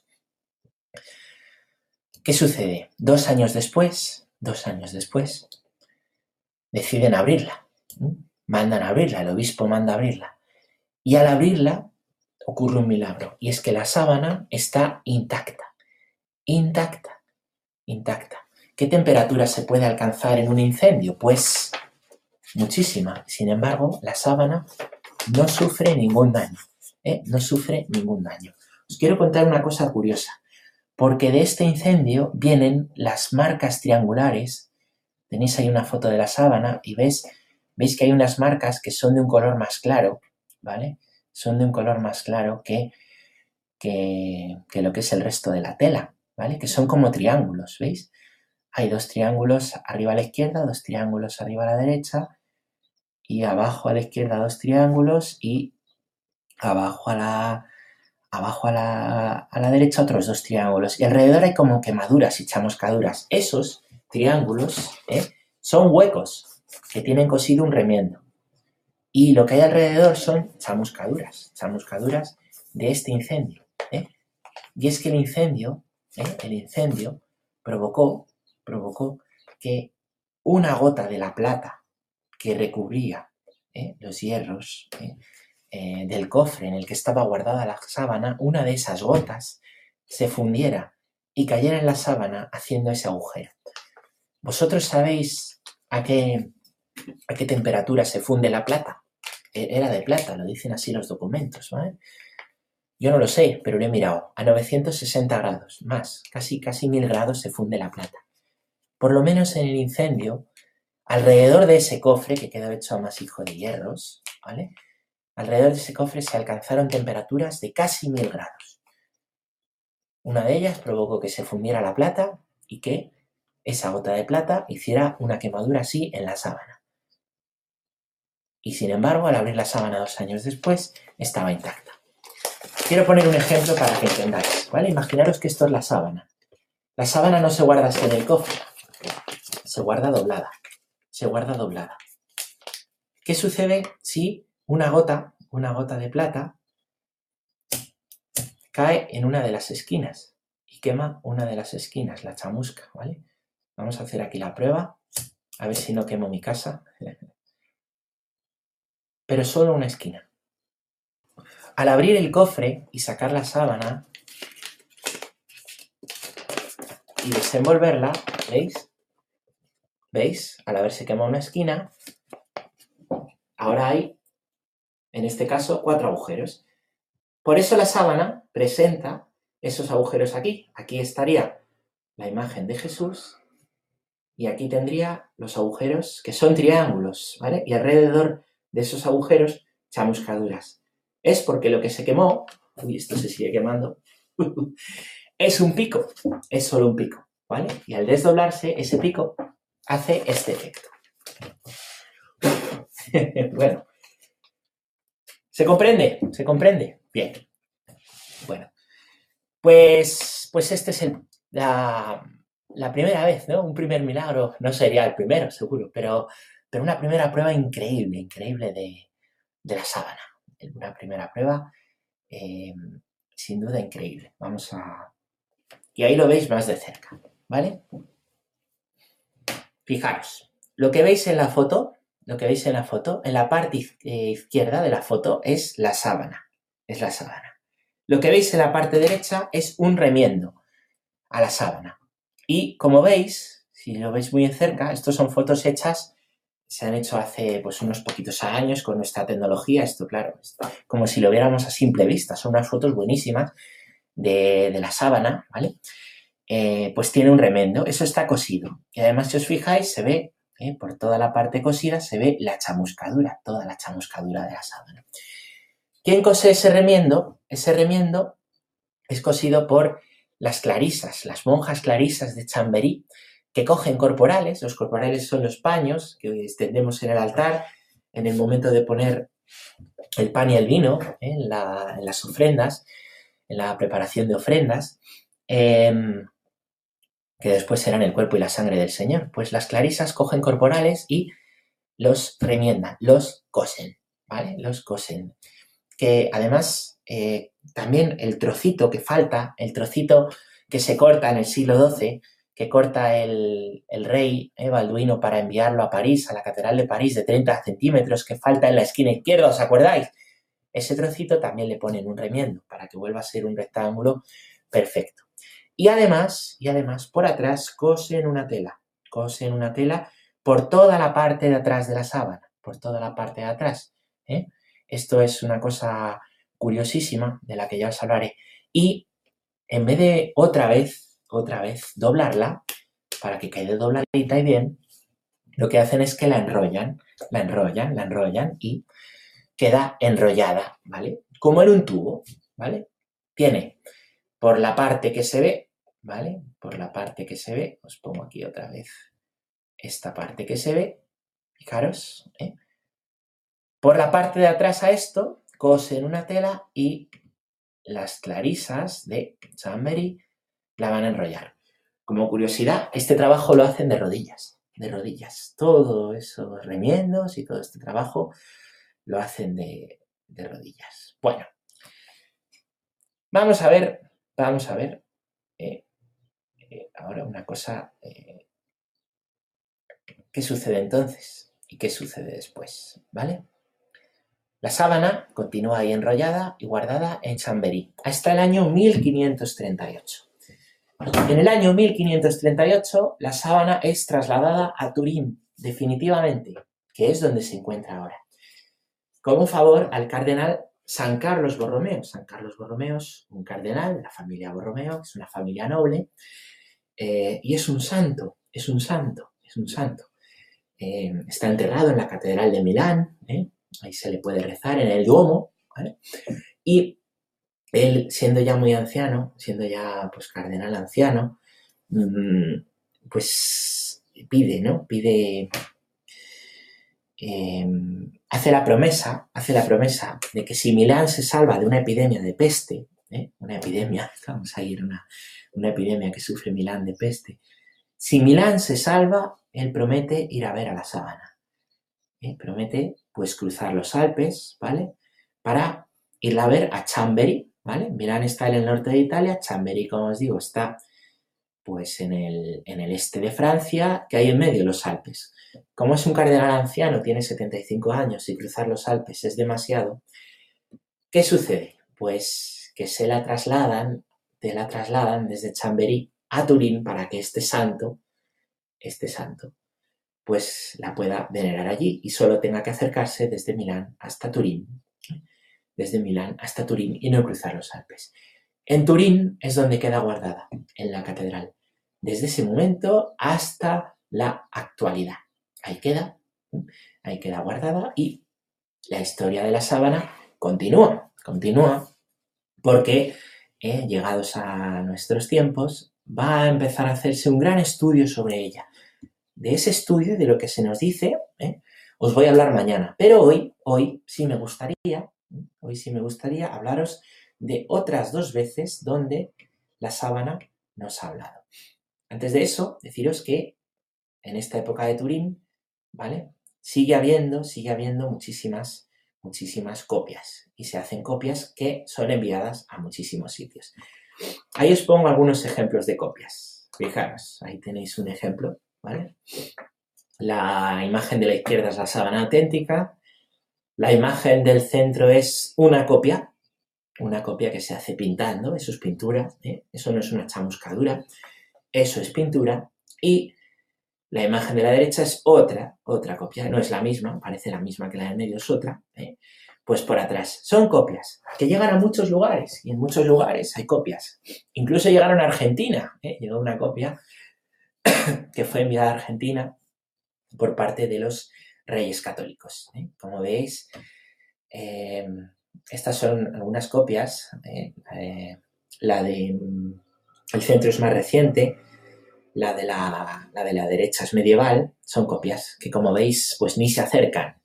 ¿Qué sucede? Dos años después, dos años después, deciden abrirla. Mandan a abrirla, el obispo manda a abrirla. Y al abrirla ocurre un milagro, y es que la sábana está intacta, intacta, intacta. ¿Qué temperatura se puede alcanzar en un incendio? Pues muchísima. Sin embargo, la sábana no sufre ningún daño. ¿eh? No sufre ningún daño. Os quiero contar una cosa curiosa, porque de este incendio vienen las marcas triangulares. Tenéis ahí una foto de la sábana y veis, veis que hay unas marcas que son de un color más claro, ¿vale? Son de un color más claro que, que, que lo que es el resto de la tela, ¿vale? Que son como triángulos, ¿veis? Hay dos triángulos arriba a la izquierda, dos triángulos arriba a la derecha, y abajo a la izquierda dos triángulos y abajo a la, abajo a la, derecha otros dos triángulos. Y alrededor hay como quemaduras y chamuscaduras. Esos triángulos ¿eh? son huecos que tienen cosido un remiendo. Y lo que hay alrededor son chamuscaduras, chamuscaduras de este incendio. ¿eh? Y es que el incendio, ¿eh? el incendio provocó, provocó que una gota de la plata que recubría los hierros eh, del cofre en el que estaba guardada la sábana, una de esas gotas se fundiera y cayera en la sábana haciendo ese agujero. ¿Vosotros sabéis a qué, a qué temperatura se funde la plata? E, era de plata, lo dicen así los documentos. Yo no lo sé, pero lo he mirado. A 960 grados, más, casi, casi 1000 grados se funde la plata. Por lo menos en el incendio, alrededor de ese cofre que quedó hecho a masijo de hierros, ¿vale? Alrededor de ese cofre se alcanzaron temperaturas de casi mil grados. Una de ellas provocó que se fundiera la plata y que esa gota de plata hiciera una quemadura así en la sábana. Y sin embargo, al abrir la sábana dos años después, estaba intacta. Quiero poner un ejemplo para que entendáis, ¿vale? Imaginaros que esto es la sábana. La sábana no se guarda así en el cofre, se guarda doblada, se guarda doblada. ¿Qué sucede si una gota, una gota de plata, cae en una de las esquinas y quema una de las esquinas, la chamusca, ¿vale? Vamos a hacer aquí la prueba, a ver si no quemo mi casa. Pero solo una esquina. Al abrir el cofre y sacar la sábana y desenvolverla, ¿veis? ¿Veis? Al haberse quemado una esquina, ahora hay en este caso cuatro agujeros. Por eso la sábana presenta esos agujeros aquí. Aquí estaría la imagen de Jesús y aquí tendría los agujeros que son triángulos, ¿vale? Y alrededor de esos agujeros chamuscaduras. Es porque lo que se quemó, uy, esto se sigue quemando, es un pico, es solo un pico, ¿vale? Y al desdoblarse, ese pico hace este efecto. bueno, ¿Se comprende? ¿Se comprende? Bien. Bueno, pues, pues este es el, la, primera vez, ¿no? Un primer milagro, no sería el primero, seguro, pero, pero una primera prueba increíble, increíble de, la sábana. Una primera prueba, eh, sin duda increíble. Vamos a... Y ahí lo veis más de cerca, ¿vale? Fijaros, lo que veis en la foto lo que veis en la foto, en la parte eh, izquierda de la foto es la sábana. Es la sábana. Lo que veis en la parte derecha es un remiendo a la sábana. Y como veis, si lo veis muy en cerca, estas son fotos hechas, se han hecho hace pues unos poquitos años con nuestra tecnología. Esto, claro, como si lo viéramos a simple vista. Son unas fotos buenísimas de, la sábana, ¿vale? Eh, pues tiene un remendo. Eso está cosido. Y además, si os fijáis, se ve ¿eh? por toda la parte cosida se ve la chamuscadura, toda la chamuscadura de la sábana. ¿Quién cose ese remiendo? Ese remiendo es cosido por las clarisas, las monjas clarisas de Chamberí, que cogen corporales, los corporales son los paños que extendemos en el altar en el momento de poner el pan y el vino ¿eh? en, las ofrendas, en la preparación de ofrendas. Em, que después serán el cuerpo y la sangre del Señor. Pues las clarisas cogen corporales y los remiendan, los cosen, ¿vale? Los cosen. Que además eh, también el trocito que falta, el trocito que se corta en el siglo XII, que corta el, rey eh, Balduino para enviarlo a París, a la Catedral de París, de 30 centímetros, que falta en la esquina izquierda, ¿os acordáis? Ese trocito también le ponen un remiendo para que vuelva a ser un rectángulo perfecto. Y además, y además, por atrás cosen una tela. Cosen una tela por toda la parte de atrás de la sábana, por toda la parte de atrás. ¿eh? Esto es una cosa curiosísima de la que ya os hablaré. Y en vez de otra vez, otra vez, doblarla, para que quede dobladita y bien, lo que hacen es que la enrollan, la enrollan, la enrollan y queda enrollada, ¿vale? Como en un tubo, ¿vale? Tiene por la parte que se ve ¿vale? Por la parte que se ve, os pongo aquí otra vez esta parte que se ve, fijaros, ¿eh? por la parte de atrás a esto, cosen una tela y las clarisas de Chambery la van a enrollar. Como curiosidad, este trabajo lo hacen de rodillas, de rodillas. Todo esos remiendos y todo este trabajo lo hacen de, rodillas. Bueno, vamos a ver, vamos a ver eh, eh, ahora una cosa. Eh, ¿Qué sucede entonces? ¿Y qué sucede después? ¿Vale? La sábana continúa ahí enrollada y guardada en Chamberí hasta el año 1538. En el año 1538 la sábana es trasladada a Turín definitivamente, que es donde se encuentra ahora, como favor al cardenal San Carlos Borromeo. San Carlos Borromeo es un cardenal de la familia Borromeo, es una familia noble, eh, y es un santo, es un santo, es un santo. Eh, está enterrado en la Catedral de Milán, ¿eh? ahí se le puede rezar en el Duomo, Y él, siendo ya muy anciano, siendo ya pues cardenal anciano, mm, pues pide, ¿no? Pide, em, hace la promesa, hace la promesa de que si Milán se salva de una epidemia de peste, ¿eh? una epidemia, vamos a ir una, una epidemia que sufre Milán de peste, si Milán se salva, él promete ir a ver a la sábana. ¿eh? Promete, pues, cruzar los Alpes, ¿vale? Para ir a ver a Chambéry, ¿vale? Milán está en el norte de Italia, Chambéry, como os digo, está pues en el, este de Francia, que hay en medio los Alpes. Como es un cardenal anciano, tiene 75 años y cruzar los Alpes es demasiado, ¿qué sucede? Pues que se la trasladan, te la trasladan desde Chambéry a Turín para que este santo, este santo, pues la pueda venerar allí y solo tenga que acercarse desde Milán hasta Turín desde Milán hasta Turín y no cruzar los Alpes. En Turín es donde queda guardada, en la catedral, desde ese momento hasta la actualidad. Ahí queda, ahí queda guardada y la historia de la sábana continúa, continúa, porque eh, llegados a nuestros tiempos va a empezar a hacerse un gran estudio sobre ella. De ese estudio, de lo que se nos dice, eh, os voy a hablar mañana, pero hoy, hoy sí me gustaría Hoy sí me gustaría hablaros de otras dos veces donde la sábana nos ha hablado. Antes de eso, deciros que en esta época de Turín, ¿vale? Sigue habiendo, sigue habiendo muchísimas, muchísimas copias. Y se hacen copias que son enviadas a muchísimos sitios. Ahí os pongo algunos ejemplos de copias. Fijaros, ahí tenéis un ejemplo, ¿vale? La imagen de la izquierda es la sábana auténtica, la imagen del centro es una copia, una copia que se hace pintando, eso es pintura, ¿eh? eso no es una chamuscadura, eso es pintura. Y la imagen de la derecha es otra, otra copia, no es la misma, parece la misma que la del medio, es otra. ¿eh? Pues por atrás. Son copias que llegan a muchos lugares y en muchos lugares hay copias. Incluso llegaron a Argentina. ¿eh? Llegó una copia que fue enviada a Argentina por parte de los reyes católicos. Como veis, estas son algunas copias. ¿eh? la de mm, el centro es más reciente, la de la, de la derecha es medieval. Son copias que, como veis, pues ni se acercan,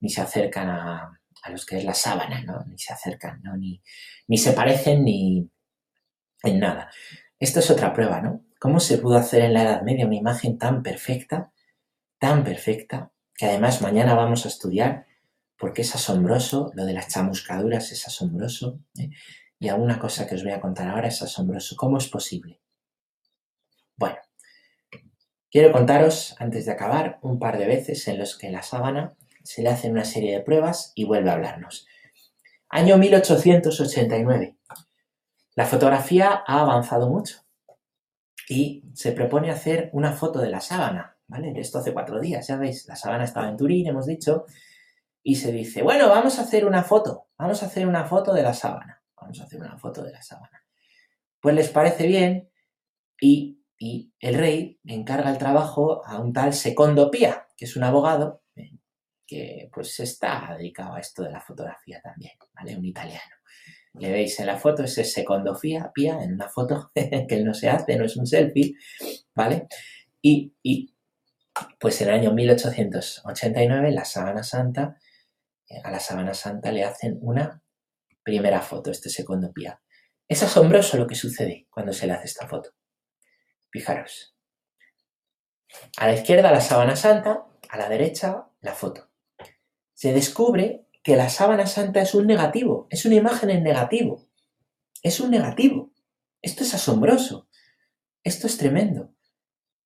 ni se acercan a, a los que es la sábana, ¿no? Ni se acercan. Ni, ni se parecen ni en nada. Esto es otra prueba, ¿no? ¿Cómo se pudo hacer en la Edad Media una imagen tan perfecta, tan perfecta, que además mañana vamos a estudiar porque es asombroso, lo de las chamuscaduras es asombroso, ¿eh? y alguna cosa que os voy a contar ahora es asombroso. ¿Cómo es posible? Bueno, quiero contaros, antes de acabar, un par de veces en los que la sábana se le hacen una serie de pruebas y vuelve a hablarnos. Año 1889. La fotografía ha avanzado mucho y se propone hacer una foto de la sábana ¿vale? Esto hace cuatro días, ya veis, la sábana estaba en Turín, hemos dicho, y se dice, bueno, vamos a hacer una foto, vamos a hacer una foto de la sábana, vamos a hacer una foto de la sábana. Pues les parece bien y, el rey encarga el trabajo a un tal Secondo Pía, que es un abogado que pues está dedicado a esto de la fotografía también, ¿vale? Un italiano. le veis en la foto, ese segundo pía, pía en una foto que no se hace, no es un selfie, ¿vale? Y, y pues en el año 1889, la Sábana Santa, eh, a la Sábana Santa le hacen una primera foto, este segundo pía. Es asombroso lo que sucede cuando se le hace esta foto. Fijaros. A la izquierda la sábana santa, a la derecha la foto. Se descubre que la sábana santa es un negativo, es una imagen en negativo. Es un negativo. Esto es asombroso. Esto es tremendo.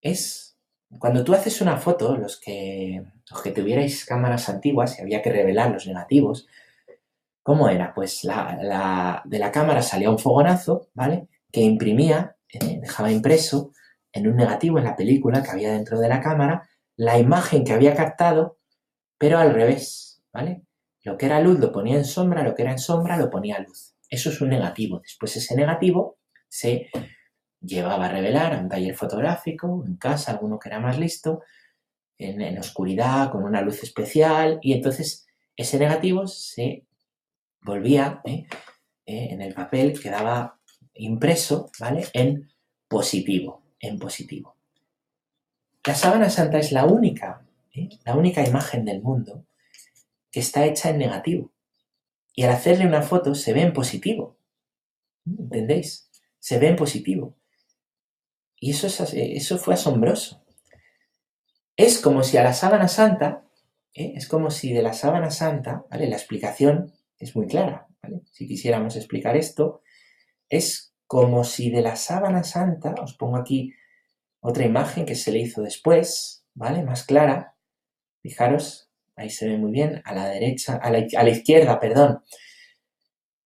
Es cuando tú haces una foto, los que, los que tuvierais cámaras antiguas y había que revelar los negativos, ¿cómo era? Pues la, de la cámara salía un fogonazo, ¿vale? Que imprimía, eh, dejaba impreso en un negativo en la película que había dentro de la cámara la imagen que había captado, pero al revés, ¿vale? Lo que era luz lo ponía en sombra, lo que era en sombra lo ponía luz. Eso es un negativo. Después ese negativo se llevaba a revelar a un taller fotográfico, en casa, alguno que era más listo, en, oscuridad, con una luz especial, y entonces ese negativo se volvía ¿eh? Eh, en el papel, quedaba impreso, ¿vale? En positivo en positivo. La sábana santa es la única, ¿eh? la única imagen del mundo que está hecha en negativo. Y al hacerle una foto se ve en positivo. ¿Entendéis? Se ve en positivo. Y eso, es, eso fue asombroso. Es como si a la sábana santa, ¿eh? es como si de la sábana santa, ¿vale? La explicación es muy clara, ¿vale? Si quisiéramos explicar esto, es como si de la sábana santa, os pongo aquí otra imagen que se le hizo después, ¿vale? Más clara. Fijaros, ahí se ve muy bien, a la derecha, a la, izquierda, perdón.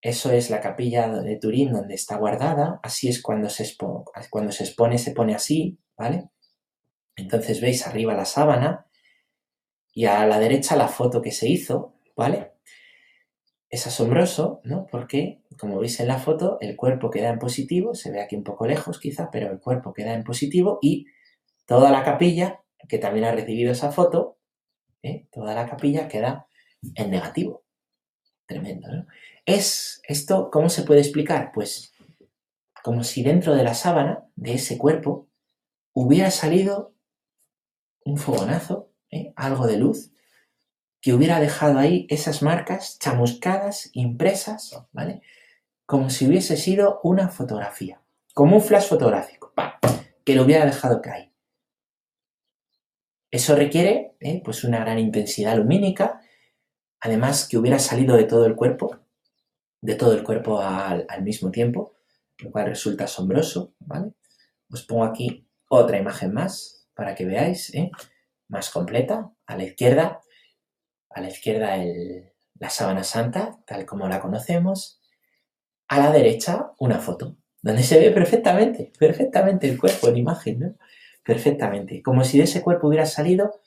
Eso es la capilla de Turín donde está guardada. Así es cuando se, expone, se pone así, ¿vale? Entonces veis arriba la sábana y a la derecha la foto que se hizo, ¿vale? Es asombroso, ¿no? Porque, como veis en la foto, el cuerpo queda en positivo, se ve aquí un poco lejos quizá, pero el cuerpo queda en positivo y toda la capilla, que también ha recibido esa foto, ¿eh? toda la capilla queda en negativo. Tremendo, ¿no? Es esto, ¿cómo se puede explicar? Pues como si dentro de la sábana, de ese cuerpo, hubiera salido un fogonazo, ¿eh? algo de luz, que hubiera dejado ahí esas marcas chamuscadas, impresas, ¿vale? Como si hubiese sido una fotografía, como un flash fotográfico, que lo hubiera dejado caer. Eso requiere ¿eh? pues una gran intensidad lumínica, además que hubiera salido de todo el cuerpo, de todo el cuerpo al, mismo tiempo, lo cual resulta asombroso, ¿vale? Os pongo aquí otra imagen más para que veáis, ¿eh? más completa. A la izquierda a la izquierda la sábana santa, tal como la conocemos. A la derecha una foto, donde se ve perfectamente, perfectamente el cuerpo en imagen, ¿no? Perfectamente, como si de ese cuerpo hubiera salido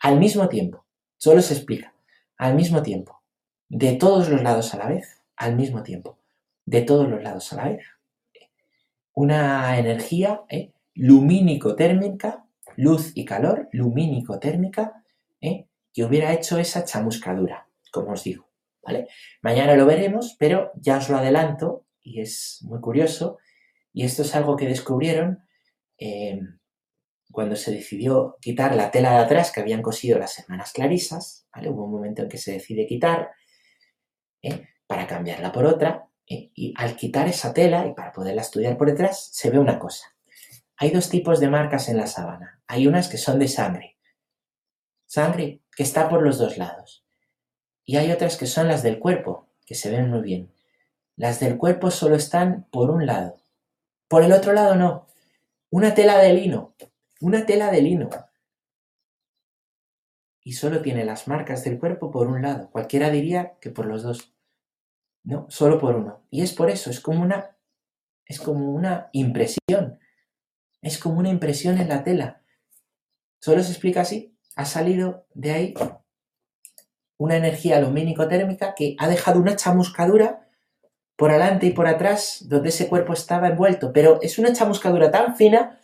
al mismo tiempo. Solo se explica, al mismo tiempo, de todos los lados a la vez, al mismo tiempo, de todos los lados a la vez. Una energía ¿eh? lumínico-térmica, luz y calor, lumínico-térmica, ¿eh? que hubiera hecho esa chamuscadura, como os digo. ¿vale? Mañana lo veremos, pero ya os lo adelanto y es muy curioso. Y esto es algo que descubrieron eh, cuando se decidió quitar la tela de atrás que habían cosido las hermanas clarisas. ¿vale? Hubo un momento en que se decide quitar ¿eh? para cambiarla por otra. ¿eh? Y al quitar esa tela y para poderla estudiar por detrás, se ve una cosa. Hay dos tipos de marcas en la sábana. Hay unas que son de sangre. Sangre que está por los dos lados. Y hay otras que son las del cuerpo, que se ven muy bien. Las del cuerpo solo están por un lado. Por el otro lado no. Una tela de lino. Una tela de lino. Y solo tiene las marcas del cuerpo por un lado. Cualquiera diría que por los dos. No, solo por uno. Y es por eso, es como una es como una impresión. Es como una impresión en la tela. Solo se explica así ha salido de ahí una energía lumínico-térmica que ha dejado una chamuscadura por adelante y por atrás donde ese cuerpo estaba envuelto, pero es una chamuscadura tan fina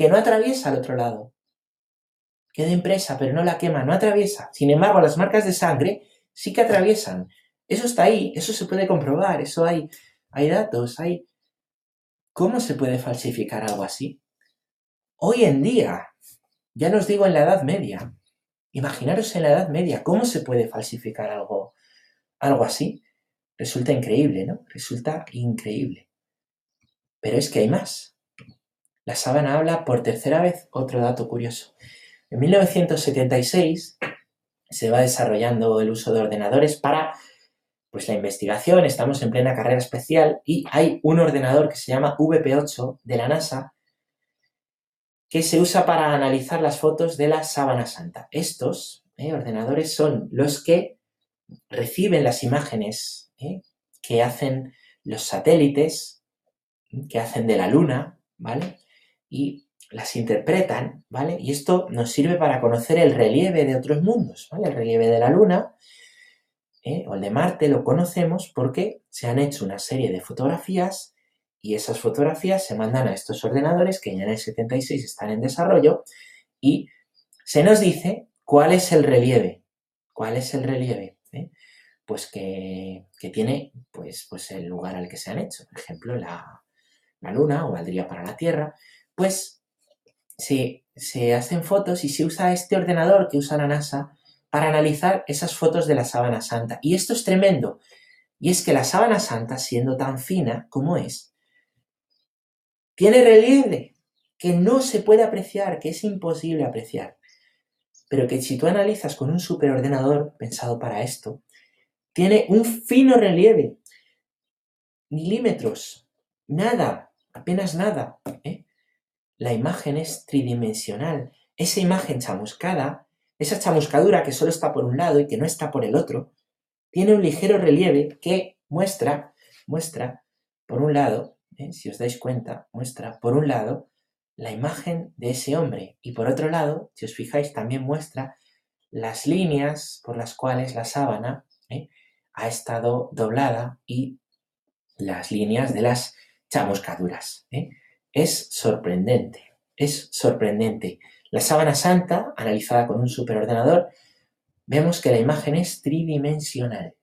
que no atraviesa al otro lado. Queda impresa, pero no la quema, no atraviesa. Sin embargo, las marcas de sangre sí que atraviesan. Eso está ahí, eso se puede comprobar, eso hay hay datos, hay... ¿Cómo se puede falsificar algo así? Hoy en día, ya nos digo en la Edad Media, imaginaros en la Edad Media, ¿cómo se puede falsificar algo, algo así? Resulta increíble, ¿no? Resulta increíble. Pero es que hay más. La sábana habla por tercera vez, otro dato curioso. En 1976 se va desarrollando el uso de ordenadores para pues la investigación, estamos en plena carrera especial y hay un ordenador que se llama VP8 de la NASA que se usa para analizar las fotos de la sábana santa. Estos eh, ordenadores son los que reciben las imágenes eh, que hacen los satélites, que hacen de la Luna, ¿vale? Y las interpretan, ¿vale? Y esto nos sirve para conocer el relieve de otros mundos, ¿vale? El relieve de la Luna ¿eh? o el de Marte lo conocemos porque se han hecho una serie de fotografías y esas fotografías se mandan a estos ordenadores que ya en el 76 están en desarrollo y se nos dice cuál es el relieve. ¿Cuál es el relieve? ¿Eh? Pues que, tiene pues, pues el lugar al que se han hecho. Por ejemplo, la, la Luna o valdría para la Tierra. Pues se, se hacen fotos y se usa este ordenador que usa la NASA para analizar esas fotos de la sábana santa. Y esto es tremendo. Y es que la sábana santa, siendo tan fina como es, tiene relieve que no se puede apreciar, que es imposible apreciar. Pero que si tú analizas con un superordenador pensado para esto, tiene un fino relieve. Milímetros. Nada. Apenas nada. ¿eh? La imagen es tridimensional. Esa imagen chamuscada esa chamuscadura que solo está por un lado y que no está por el otro, tiene un ligero relieve que muestra, muestra, por un lado, ¿eh? si os dais cuenta, muestra, por un lado, la imagen de ese hombre y por otro lado, si os fijáis, también muestra las líneas por las cuales la sábana ¿eh? ha estado doblada y las líneas de las chamuscaduras. ¿eh? Es sorprendente, es sorprendente. La sábana santa, analizada con un superordenador, vemos que la imagen es tridimensional.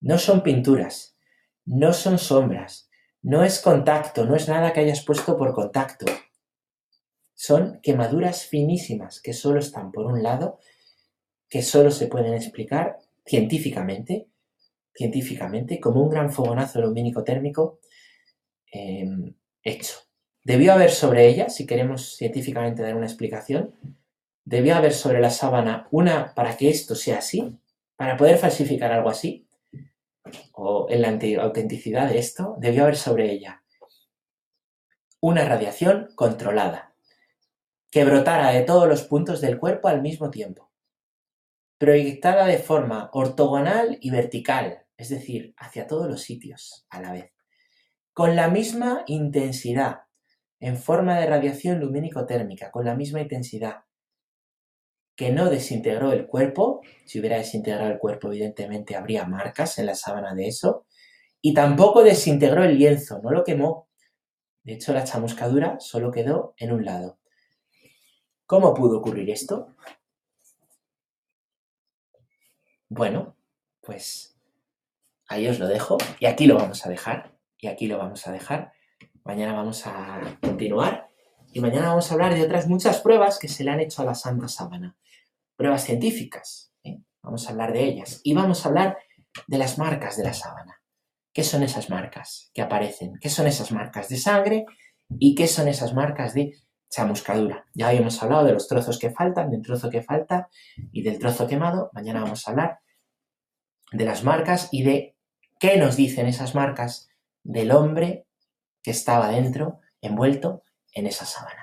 No son pinturas, no son sombras, no es contacto, no es nada que hayas puesto por contacto. Son quemaduras finísimas que solo están por un lado, que solo se pueden explicar científicamente, científicamente, como un gran fogonazo lumínico térmico em, hecho. Debió haber sobre ella, si queremos científicamente dar una explicación, debió haber sobre la sábana una para que esto sea así, para poder falsificar algo así, o en la autenticidad de esto, debió haber sobre ella una radiación controlada, que brotara de todos los puntos del cuerpo al mismo tiempo, proyectada de forma ortogonal y vertical, es decir, hacia todos los sitios a la vez, con la misma intensidad, en forma de radiación lumínico-térmica con la misma intensidad, que no desintegró el cuerpo, si hubiera desintegrado el cuerpo evidentemente habría marcas en la sábana de eso, y tampoco desintegró el lienzo, no lo quemó. De hecho, la chamuscadura solo quedó en un lado. ¿Cómo pudo ocurrir esto? Bueno, pues ahí os lo dejo y aquí lo vamos a dejar. Y aquí lo vamos a dejar. Mañana vamos a continuar y mañana vamos a hablar de otras muchas pruebas que se le han hecho a la Santa Sábana. Pruebas científicas. ¿eh? Vamos a hablar de ellas. Y vamos a hablar de las marcas de la sábana. ¿Qué son esas marcas que aparecen? ¿Qué son esas marcas de sangre? ¿Y qué son esas marcas de chamuscadura? Ya habíamos hablado de los trozos que faltan, del trozo que falta y del trozo quemado. Mañana vamos a hablar de las marcas y de qué nos dicen esas marcas del hombre que estaba dentro, envuelto en esa sábana.